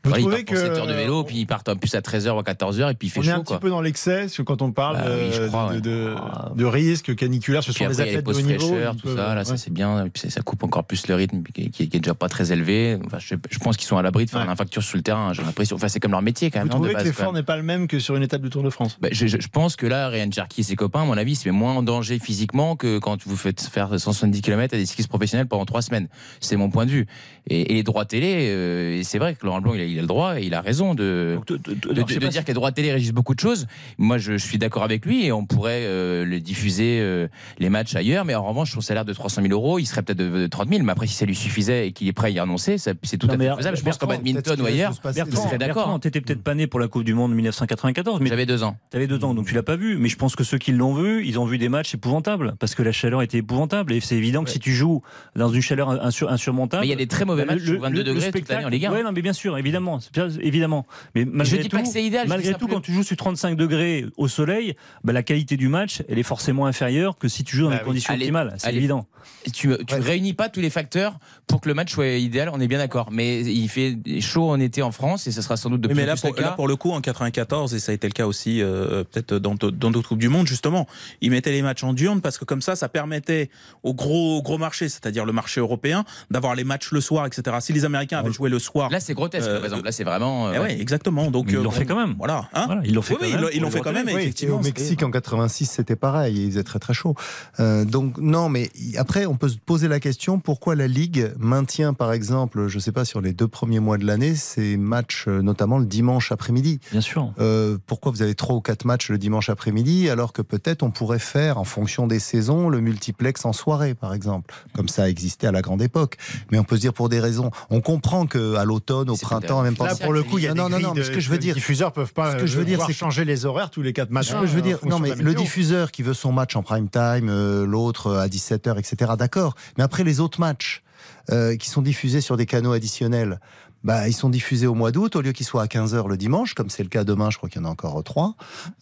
Euh. Vous il trouvez que- 7 heures de vélo, puis il part en plus à 13h ou à 14h, et puis il fait On est chaud, un petit quoi. peu dans l'excès sur- quand on parle Bah oui, euh, crois, de, ouais. de, de risques caniculaires. Ce Puis sont des après, les athlètes de haut niveau. fraîcheur, ils tout peuvent- ça, là, ça ouais. c'est bien. Et puis ça- ça coupe encore plus le rythme qui, qui- qui est déjà pas très élevé. Enfin, je, je pense qu'ils sont à l'abri de faire Ouais. une infacture sur le terrain. J'ai l'impression. Enfin, c'est comme leur métier quand même. Vous non, de trouvez que base, quand l'effort n'est pas le même que sur une étape du Tour de France? Bah, je, je- je pense que là, Ryan Cherky et ses copains, à mon avis, met moins en danger physiquement que quand vous faites faire 170 km à des cyclistes professionnels pendant trois semaines. C'est mon point de vue. Et, et les droits télé, euh, c'est vrai que Laurent Blanc, il a, il a le droit et il a raison de, de, de- je de dire que les droits télé régissent beaucoup de choses. Moi, je, je suis d'accord avec lui et on pourrait euh, le diffuser euh, les matchs ailleurs. Mais en revanche, son salaire de 300 000 euros, il serait peut-être de, de 30 000. Mais après, si ça lui suffisait et qu'il est prêt à y renoncer, ça- c'est tout Non, à fait faisable. Je pense qu'en badminton ou ailleurs, je Bertrand, serais d'accord. T'étais peut-être pas né pour la Coupe du Monde 1994, mais J'avais deux ans. T'avais deux ans, donc tu l'as pas vu. Mais je pense que ceux qui l'ont vu, ils ont vu des matchs épouvantables parce que la chaleur était épouvantable. Et c'est évident que si tu joues dans une chaleur insur- insurmontable, Mais il y a des très mauvais bah, matchs sous 22 degrés toute l'année en Ligue 1. Ouais, non, mais bien sûr, évidemment, bien- évidemment. Mais malgré dis tout, pas que c'est idéal, Malgré tout, quand tu joues sur 35 degrés au soleil, bah, la qualité du match, elle est forcément inférieure que si tu joues dans Bah des oui. conditions Allez, optimales. C'est évident. Tu, tu réunis pas tous les facteurs pour que le match soit idéal, on est bien d'accord. Mais il fait chaud en été en France et ce sera sans doute de plus mais là en plus pour, le cas. là, pour le coup, en 94, et ça a été le cas aussi euh, peut-être dans d'autres coupes du monde, justement, ils mettaient les matchs en diurne parce que comme ça, ça permettait au gros gros marché, c'est-à-dire le marché européen, d'avoir les matchs le soir, etc. Si les Américains avaient joué le soir, Là, c'est grotesque, Euh, exemple. Là, c'est vraiment. euh, eh ouais, exactement. Donc Mais ils euh, l'ont fait quand même. Voilà, hein Voilà, ils l'ont fait Oui, quand oui, même ils l'ont- ils fait quand même. Oui, et effectivement, au Mexique en 86, c'était pareil, il faisait très très chaud. Euh, donc non, mais après, on peut se poser la question pourquoi la Ligue maintient, par exemple, je ne sais pas, sur les deux premiers mois de l'année, ces matchs, euh, notamment le dimanche après-midi? Bien sûr. Euh, pourquoi vous avez trois ou quatre matchs le dimanche après-midi, alors que peut-être on pourrait faire, en fonction des saisons, le multiplex en soirée, par exemple, comme ça a existé à la grande époque. Mais on peut se dire pour des raisons. On comprend que à l'automne, au printemps, en même temps. Là, pour le coup, il y a non, des non, non, mais ce que je veux dire, Les diffuseurs peuvent pas ce que je veux euh, dire, c'est changer les horaires tous les quatre matchs. Ce que je veux dire, en non, mais le diffuseur qui veut son match en prime time, euh, l'autre euh, à 17h, etc., d'accord. Mais après, les autres matchs euh, qui sont diffusés sur des canaux additionnels, bah, ils sont diffusés au mois d'août, au lieu qu'ils soient à 15h le dimanche, comme c'est le cas demain, je crois qu'il y en a encore euh, trois,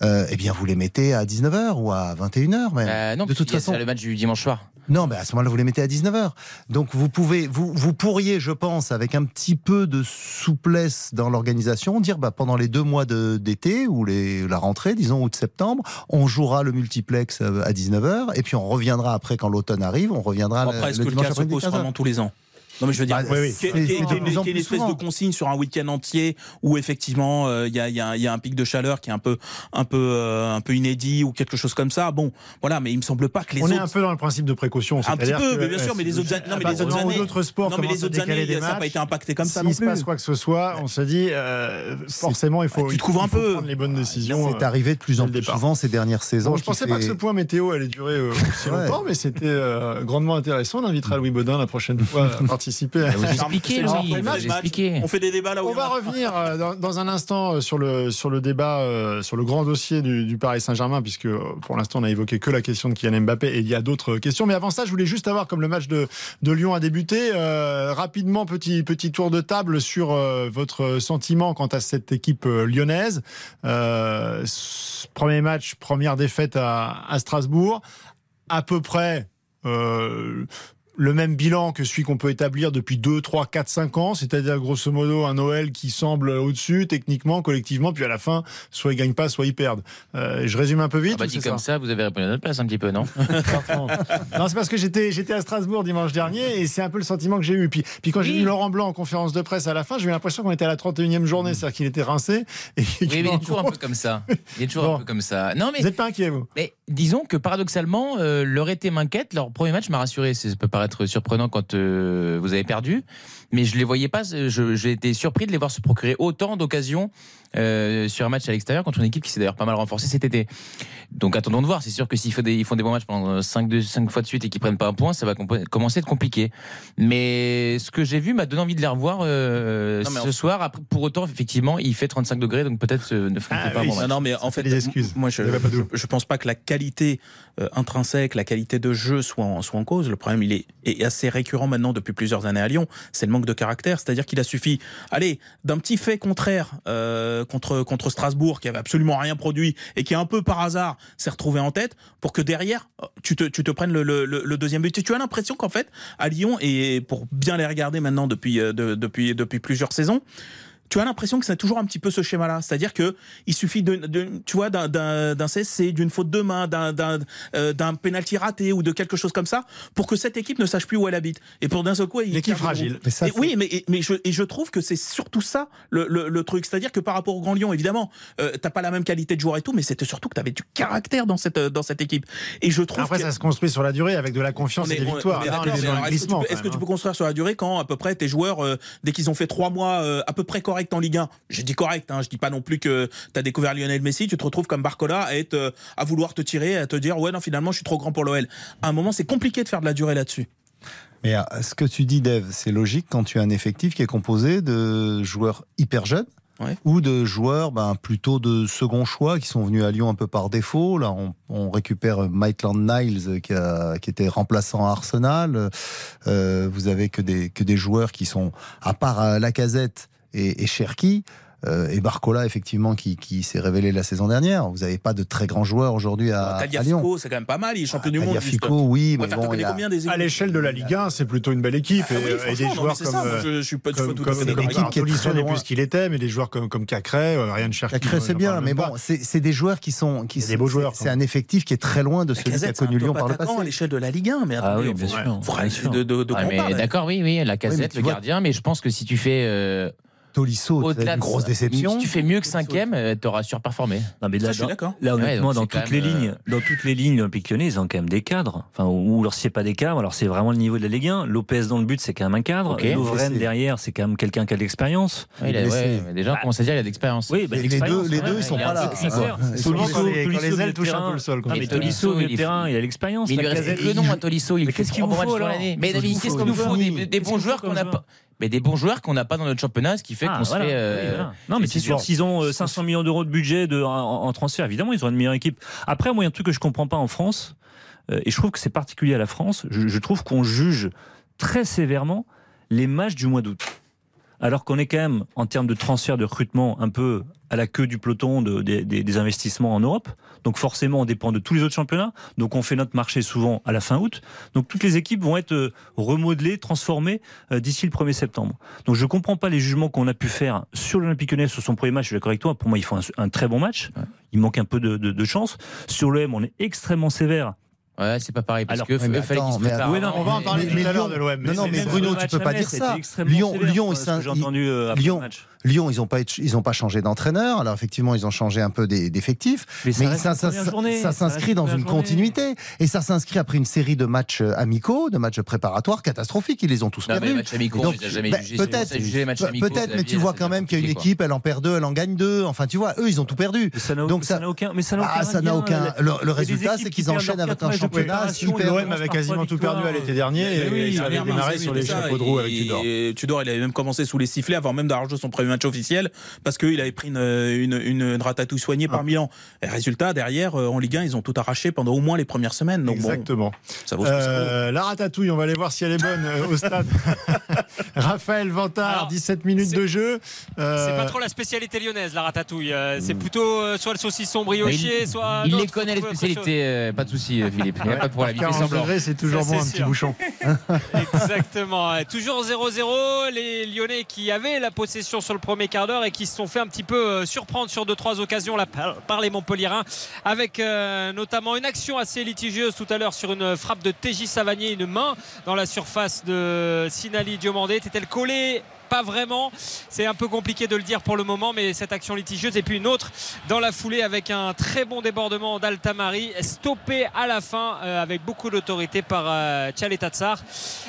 euh, eh bien, vous les mettez à 19h ou à 21h même. Euh, non, de toute façon. le match du dimanche soir. Non, mais à ce moment-là, vous les mettez à 19h. Donc, vous pouvez, vous, vous pourriez, je pense, avec un petit peu de souplesse dans l'organisation, dire, bah, pendant les deux mois de- d'été ou les, la rentrée, disons août-septembre, on jouera le multiplex euh, à 19h et puis on reviendra après quand l'automne arrive, on reviendra Après, le, est-ce le que le dimanche cas se après-midi pose 15h. vraiment tous les ans Non, mais je veux dire, Bah, oui, oui. y ait une espèce souvent. de consigne sur un week-end entier où effectivement euh, il y, a, y a- y a un pic de chaleur qui est un peu, un peu, euh, un peu inédit ou quelque chose comme ça. Bon, voilà, mais il me semble pas que les On autres. est un peu dans le principe de précaution. Un petit peu, que, mais bien sûr, euh, mais les autres, non, mais les autres années, d'autres sports non, mais les autres années, ça n'a pas été impacté comme ça S'il se passe quoi que ce soit, on se dit euh, forcément il faut. Tu trouves un peu- prendre les bonnes décisions. C'est arrivé de plus en plus souvent ces dernières saisons. Je pensais pas que ce point météo allait durer aussi longtemps, mais c'était grandement intéressant. On invitera Louis Baudin la prochaine fois à. À Vous expliquez, C'est le Louis, genre de vous match. expliquez. On fait des débats là où On il y en va revenir euh, dans, dans un instant euh, sur le, sur le débat, euh, sur le grand dossier du, du Paris Saint-Germain, puisque pour l'instant on a évoqué que la question de Kylian Mbappé et il y a d'autres questions. Mais avant ça, je voulais juste avoir, comme le match de, de Lyon a débuté, euh, rapidement petit, petit tour de table sur euh, votre sentiment quant à cette équipe lyonnaise. Euh, premier match, première défaite à, à Strasbourg, à peu près. euh, le même bilan que celui qu'on peut établir depuis 2, 3, 4, 5 ans, c'est-à-dire grosso modo un Noël qui semble au-dessus techniquement, collectivement, puis à la fin, soit ils gagnent pas, soit ils perdent. Euh, je résume un peu vite. Ah bah, dit c'est comme ça, vous avez répondu à notre place un petit peu, non non, c'est parce que j'étais j'étais à Strasbourg dimanche dernier et c'est un peu le sentiment que j'ai eu. Puis, puis quand j'ai Oui. vu Laurent Blanc en conférence de presse à la fin, j'ai eu l'impression qu'on était à la 31e journée, c'est-à-dire qu'il était rincé. Et Oui, mais il est toujours un peu comme ça. Il est toujours Bon. un peu comme ça. Non, mais Vous n'êtes pas inquiet, vous? Mais disons que paradoxalement, euh, leur été m'inquiète. Leur premier match m'a rassuré. Ça peut paraître surprenant quand euh, vous avez perdu, mais je les voyais pas. je- J'ai été surpris de les voir se procurer autant d'occasions euh, sur un match à l'extérieur contre une équipe qui s'est d'ailleurs pas mal renforcée cet été. Donc attendons de voir. C'est sûr que s'ils font des, ils font des bons matchs pendant 5, fois de suite et qu'ils prennent pas un point, ça va commencer à être compliqué. Mais ce que j'ai vu m'a donné envie de les revoir euh, Non, ce en- soir. Après, pour autant, effectivement, il fait 35 degrés, donc peut-être euh, ne feront Ah pas un oui, bon Non, match. non, mais en fait, des excuses. moi, je, je, je pense pas que la qualité euh, intrinsèque, la qualité de jeu soit en, soit en cause. Le problème, il est, est assez récurrent maintenant depuis plusieurs années à Lyon. C'est le de caractère. C'est-à-dire qu'il a suffi, allez, d'un petit fait contraire euh, contre Strasbourg, qui avait absolument rien produit et qui un peu par hasard s'est retrouvé en tête, pour que derrière euh, tu te prennes le, deuxième but. Tu as l'impression qu'en fait à Lyon et pour bien les regarder maintenant depuis euh, plusieurs saisons tu as l'impression que c'est toujours un petit peu ce schéma-là. C'est-à-dire que il suffit de, de- tu vois, d'un- CSC, d'une faute de main, d'un d'un euh, penalty raté ou de quelque chose comme ça, pour que cette équipe ne sache plus où elle habite. Et pour d'un seul coup, il L'équipe fragile. Mais ça, Et oui, mais, et- mais je, et je trouve que c'est surtout ça le, le, le truc. C'est-à-dire que par rapport au Grand Lyon, évidemment, euh, t'as pas la même qualité de joueur et tout, mais c'était surtout que t'avais du caractère dans cette dans cette équipe. Et je trouve Après, que ça se construit sur la durée avec de la confiance on et est- des est- victoires. est est Est-ce que, tu glissement. peux, est-ce que tu hein. peux construire sur la durée quand à peu près tes joueurs, euh, dès qu'ils ont fait trois mois euh, à peu près corrects en Ligue 1, je dis correct, hein, je dis pas non plus que tu as découvert Lionel Messi, tu te retrouves comme Barcola à, être, euh, à vouloir te tirer, à te dire ouais non finalement je suis trop grand pour l'OL. À un moment c'est compliqué de faire de la durée là-dessus. Mais euh, ce que tu dis, Dave, c'est logique quand tu as un effectif qui est composé de joueurs hyper jeunes. Ouais. Ou de joueurs ben, plutôt de second choix qui sont venus à Lyon un peu par défaut. Là, on, on récupère Maitland Niles qui, a- qui était remplaçant à Arsenal. Euh, vous avez que des, que des joueurs qui sont, à part euh, Lacazette et, et Cherki, euh, et Barcola, effectivement, qui, qui s'est révélé la saison dernière. Vous n'avez pas de très grands joueurs aujourd'hui à, à Lyon. C'est quand même pas mal, il est champion du monde. juste. Tagliafico, oui, mais bon, il a- combien des À l'échelle de la Ligue 1, c'est plutôt une belle équipe. Ah oui, et, franchement, des non, joueurs comme. ça, moi, euh, je, je suis pas du comme, tout comme toi. qui n'est plus ce qu'il était, mais des joueurs comme, comme Cacré, euh, Ryan Cherki. Cacré, c'est bien, mais bon, c'est c'est des joueurs qui sont. Qui C'est des beaux joueurs, C'est un effectif qui est très loin de celui qui a Lacazette, c'est un connu Lyon par le passé. à l'échelle de la Ligue 1, mais Ah oui, bien sûr. de, de, de Ah. D'accord, oui, oui, la casette, le gardien, mais je pense que si tu fais euh, Tolisso, c'est au-delà une grosse ça, déception. si tu fais mieux que cinquième, euh, t'auras surperformé. Non, mais Ça, là, je suis dans- d'accord. Là, Ouais, honnêtement, donc dans toutes les même, lignes, dans toutes les lignes olympiques lyonnais, ils ont quand même des cadres. Enfin, ou alors c'est pas des cadres, alors c'est vraiment le niveau de la Ligue 1. Lopez dans le but, c'est quand même un cadre. Ok. Lovren derrière, c'est quand même quelqu'un qui a de l'expérience. Ouais, il a- blessé. ouais, mais déjà, on commence à dire qu'il a de l'expérience. Oui, bah, Les- deux- les ouais, deux, ils sont il pas là. Tolisso, les- ailes touchent un peu le sol, ça. Tolisso, il est terrain, il a l'expérience. Mais il lui reste que le nom à Tolisso. Il qu'est-ce qu'il vous faut, dans alors l'année. Mais Qu'est-ce qu'il nous faut des bons joueurs qu'on n'a pas. Mais des bons joueurs qu'on n'a pas dans notre championnat, ce qui fait Ah, qu'on se voilà. fait. euh, Oui, voilà. Non, mais c'est sûr, s'ils ont euh, 500 millions d'euros de budget de, en, en transfert, évidemment, ils ont une meilleure équipe. Après, moi, il y a un truc que je comprends pas en France, euh, et je trouve que c'est particulier à la France, je, je trouve qu'on juge très sévèrement les matchs du mois d'août. Alors qu'on est quand même, en termes de transfert, de recrutement, un peu à la queue du peloton de- des- des- des investissements en Europe. Donc forcément, on dépend de tous les autres championnats. Donc on fait notre marché souvent à la fin août. Donc toutes les équipes vont être euh, remodelées, transformées euh, d'ici le 1er septembre. Donc je comprends pas les jugements qu'on a pu faire sur l'Olympique Lyonnais sur son premier match. Je suis d'accord avec toi. Pour moi, il faut un, un très bon match. Il manque un peu de, de- de chance. Sur le M, on est extrêmement sévère Ouais, c'est pas pareil parce Alors, que mais fallait attends, se mais. Ouais, non, On va en parler mais- tout mais à l'heure Lyon- de l'OM. Non, non, mais Bruno, tu peux pas dire ça. Lyon, sévère, Lyon, ils entendu euh, après Lyon- le match. Lyon, ils n'ont pas, ils ont pas changé d'entraîneur. Alors effectivement, ils ont changé un peu des- d'effectifs, Mais mais, ça s'inscrit dans une journée. continuité et ça s'inscrit après une série de matchs euh, amicaux, de matchs préparatoires catastrophiques. Ils les ont tous Non, mais perdus. ben, jugés. peut-être, peut-être, mais tu vois quand même qu'il y a une équipe, elle en perd deux, elle en gagne deux. Enfin, tu vois, eux, ils ont tout perdu. Mais ça n'a Donc ça ça- n'a aucun. Mais ça n'a aucun. Ah, ça n'a lien. aucun. Le, le résultat, c'est qui qu'ils enchaînent avec un championnat L'OM avait quasiment tout perdu à l'été dernier et oui, ça avait démarré sur les chapeaux de roue avec Tudor. et Tudor, il avait même commencé sous les sifflets avant même d'avoir joué son premier match officiel parce qu'il avait pris une, une, une, une ratatouille soignée Ah. par Milan. Et résultat, derrière, euh, en Ligue 1, ils ont tout arraché pendant au moins les premières semaines. Donc Exactement. ça vaut. Euh, la ratatouille, on va aller voir si elle est bonne euh, au stade. Raphaël Vantard, Alors, 17 minutes de jeu. Euh, C'est pas trop la spécialité lyonnaise, la ratatouille. C'est plutôt euh, soit le saucisson brioché, il- soit. Il les connaît les spécialités, pas de souci, Philippe. Il n'y a pas de problème. Il fait 40 semblant. degrés, c'est toujours Ça, bon, un petit bouchon. Exactement. Toujours 0-0. Les Lyonnais qui avaient la possession sur le premier quart d'heure et qui se sont fait un petit peu euh, surprendre sur deux trois occasions là, par, les Montpelliérains, avec euh, notamment une action assez litigieuse tout à l'heure sur une frappe de TJ Savanier, une main dans la surface de Sinali Diomandé. Était-elle collée pas vraiment. C'est un peu compliqué de le dire pour le moment, mais cette action litigieuse et puis une autre dans la foulée avec un très bon débordement d'Altamari, stoppé à la fin euh, avec beaucoup d'autorité par euh, Tchaletatsar.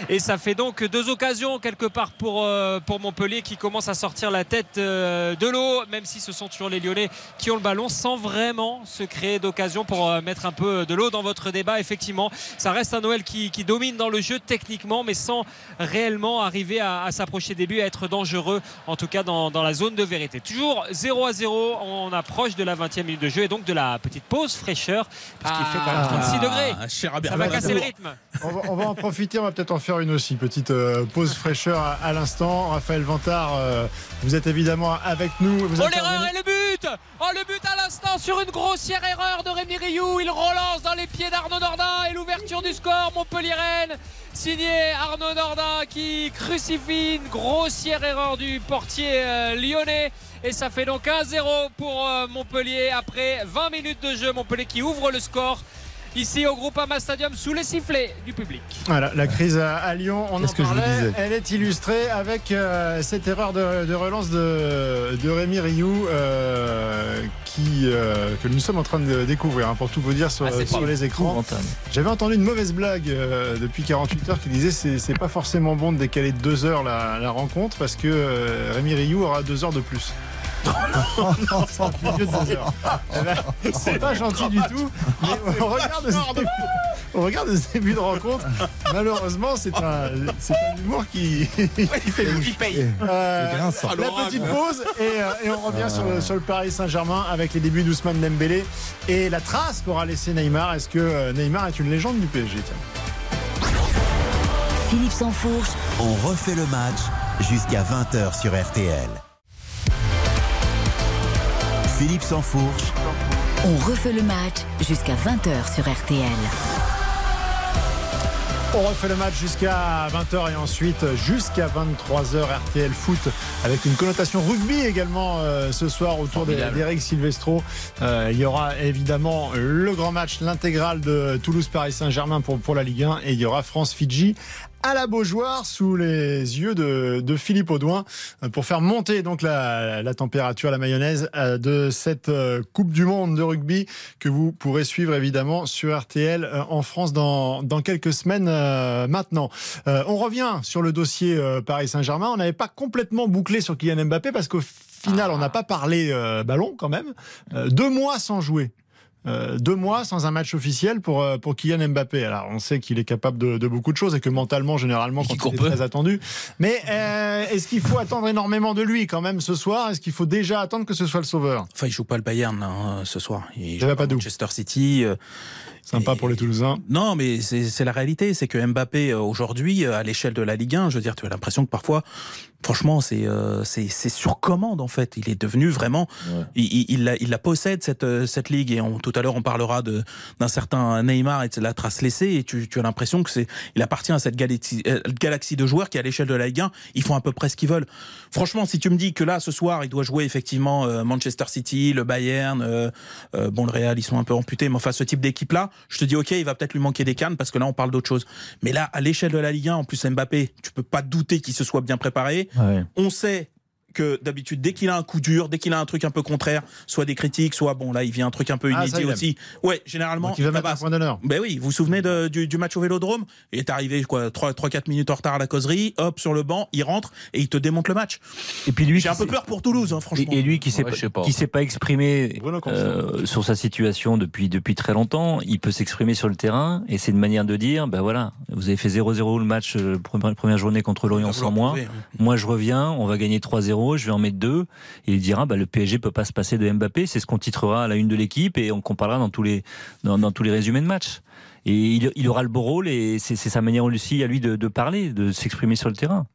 Et ça fait donc deux occasions quelque part pour, euh, pour Montpellier qui commence à sortir la tête euh, de l'eau, même si ce sont toujours les Lyonnais qui ont le ballon, sans vraiment se créer d'occasion pour mettre un peu de l'eau dans votre débat. Effectivement, ça reste un Noël qui, domine dans le jeu techniquement, mais sans réellement arriver à, s'approcher des buts, être dangereux, en tout cas dans, dans la zone de vérité. Toujours 0 à 0, on approche de la 20e minute de jeu et donc de la petite pause fraîcheur, puisqu'il fait quand même 36 degrés. Ah, cher Ça va Ah, casser le rythme. On va, on va en profiter, on va peut-être en faire une aussi. Petite euh, pause fraîcheur à, à l'instant. Raphaël Vantard, euh, vous êtes évidemment avec nous. Vous Oh l'erreur et le but Oh le but à l'instant sur une grossière erreur de Rémi Rioux. Il relance dans les pieds d'Arnaud Nordin et l'ouverture du score Montpellier-Rennes. Signé Arnaud Nordin qui crucifie une grossière erreur du portier euh, lyonnais. Et ça fait donc 1-0 pour euh, Montpellier après 20 minutes de jeu. Montpellier qui ouvre le score ici au Groupama Stadium sous les sifflets du public. Voilà, la crise à, Lyon, on en Qu'est-ce que je vous Elle est illustrée avec euh, cette erreur de, de relance de, de Rémi Rioux euh, qui, euh, que nous sommes en train de découvrir, hein, pour tout vous dire sur, Ah, sur les écrans. J'avais entendu une mauvaise blague euh, depuis 48 heures qui disait c'est c'est pas forcément bon de décaler de deux heures la, la rencontre parce que euh, Rémi Rioux aura deux heures de plus. C'est pas gentil du tout. Mais on regarde ce début, on regarde ce début de rencontre. Malheureusement, c'est un, c'est un humour qui, qui fait mouche. Euh, C'est grinçant. la petite pause et, euh, et on revient sur, le, sur le Paris Saint-Germain avec les débuts d'Ousmane Dembélé et la trace qu'aura laissé Neymar. Est-ce que euh, Neymar est une légende du PSG tiens? Philippe Sansfourche, On refait le match jusqu'à 20h sur RTL. Philippe Sansfourche, on refait le match jusqu'à 20h sur RTL. On refait le match jusqu'à 20h et ensuite jusqu'à 23h RTL Foot avec une connotation rugby également euh, ce soir autour d'Eric Silvestro. Euh, il y aura évidemment le grand match, l'intégrale de Toulouse-Paris Saint-Germain pour, pour la Ligue 1 et il y aura France-Fidji à la Beaujoire sous les yeux de, de Philippe Audouin pour faire monter donc la, la température, la mayonnaise euh, de cette euh, Coupe du Monde de rugby que vous pourrez suivre évidemment sur RTL euh, en France dans, dans quelques semaines maintenant. On revient sur le dossier Paris Saint-Germain. On n'avait pas complètement bouclé sur Kylian Mbappé parce qu'au final, on n'a pas parlé ballon quand même. Deux mois sans jouer. Euh, deux mois sans un match officiel pour, euh, pour Kylian Mbappé. Alors, on sait qu'il est capable de, de beaucoup de choses et que mentalement, généralement, quand il est peu. très attendu. Mais euh, est-ce qu'il faut attendre énormément de lui quand même ce soir? Est-ce qu'il faut déjà attendre que ce soit le sauveur? Enfin, il joue pas le Bayern hein, ce soir. Il joue pas. Manchester City. euh, Sympa Et- pour les Toulousains. Non, mais c'est c'est la réalité. C'est que Mbappé, euh, aujourd'hui, euh, à l'échelle de la Ligue 1, je veux dire, tu as l'impression que parfois, franchement, c'est euh, c'est sur commande, en fait. Il est devenu vraiment. Il, il, il la, il la possède, cette, euh, cette Ligue. Et on, tout à l'heure, on parlera de- d'un certain Neymar et de la trace laissée. Et tu, tu as l'impression que c'est il appartient à cette galaxie, euh, galaxie de joueurs qui, à l'échelle de la Ligue 1, ils font à peu près ce qu'ils veulent. Franchement, si tu me dis que là, ce soir, il doit jouer effectivement euh, Manchester City, le Bayern, euh, euh, bon, le Real, ils sont un peu amputés, mais enfin, ce type d'équipe-là, je te dis ok, il va peut-être lui manquer des cannes parce que là on parle d'autre chose. Mais là, à l'échelle de la Ligue 1, en plus Mbappé, tu peux pas douter qu'il se soit bien préparé. On sait que d'habitude, dès qu'il a un coup dur, dès qu'il a un truc un peu contraire, soit des critiques, soit bon, là, il vient un truc un peu Ah, inédit aussi. Ouais, généralement. Donc il va mettre un point d'honneur. Ben oui, vous vous souvenez de- du, du match au Vélodrome? Il est arrivé quoi 3 4 minutes en retard à la causerie, hop sur le banc, il rentre et il te démonte le match. Et puis lui, J'ai un peu peur pour Toulouse hein, franchement. Et, et lui qui s'est Ouais, pas, exprimé euh, sur sa situation depuis depuis très longtemps, il peut s'exprimer sur le terrain et c'est une manière de dire ben voilà, vous avez fait 0-0 le match euh, première, première journée contre Lorient sans moi. prouver, hein. Moi je reviens, on va gagner 3-0, je vais en mettre deux et il dira bah le PSG peut pas se passer de Mbappé, c'est ce qu'on titrera à la une de l'équipe et on comparera dans tous les dans, dans tous les résumés de match. Et il, aura le beau rôle et c'est sa manière aussi à lui de parler, de s'exprimer sur le terrain.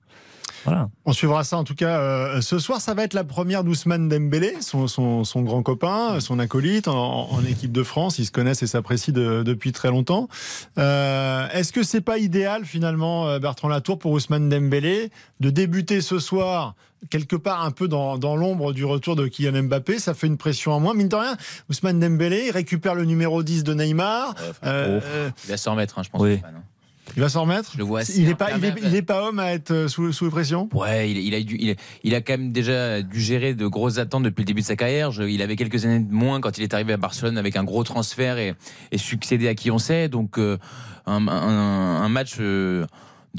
Voilà. On suivra ça en tout cas euh, ce soir. Ça va être la première d'Ousmane Dembélé, son, son, son grand copain, son acolyte en, en équipe de France. Ils se connaissent et s'apprécient de- depuis très longtemps. Euh, Est-ce que c'est pas idéal finalement, euh, Bertrand Latour, pour Ousmane Dembélé de débuter ce soir quelque part un peu dans, dans l'ombre du retour de Kylian Mbappé? Ça fait une pression en moins. Mine de rien, Ousmane Dembélé il récupère le numéro 10 de Neymar. Euh, euh, Il va s'en remettre, hein, je pense. Oui. Hein. Il va s'en remettre Je le vois il assez est pas, il est, imperméable. il est pas homme à être euh, sous, sous pression? Ouais, il, il a dû, il, il a quand même déjà dû gérer de grosses attentes depuis le début de sa carrière. Je- il avait quelques années de moins quand il est arrivé à Barcelone avec un gros transfert et, et succédé à qui on sait. Donc euh, un, un- un match, euh,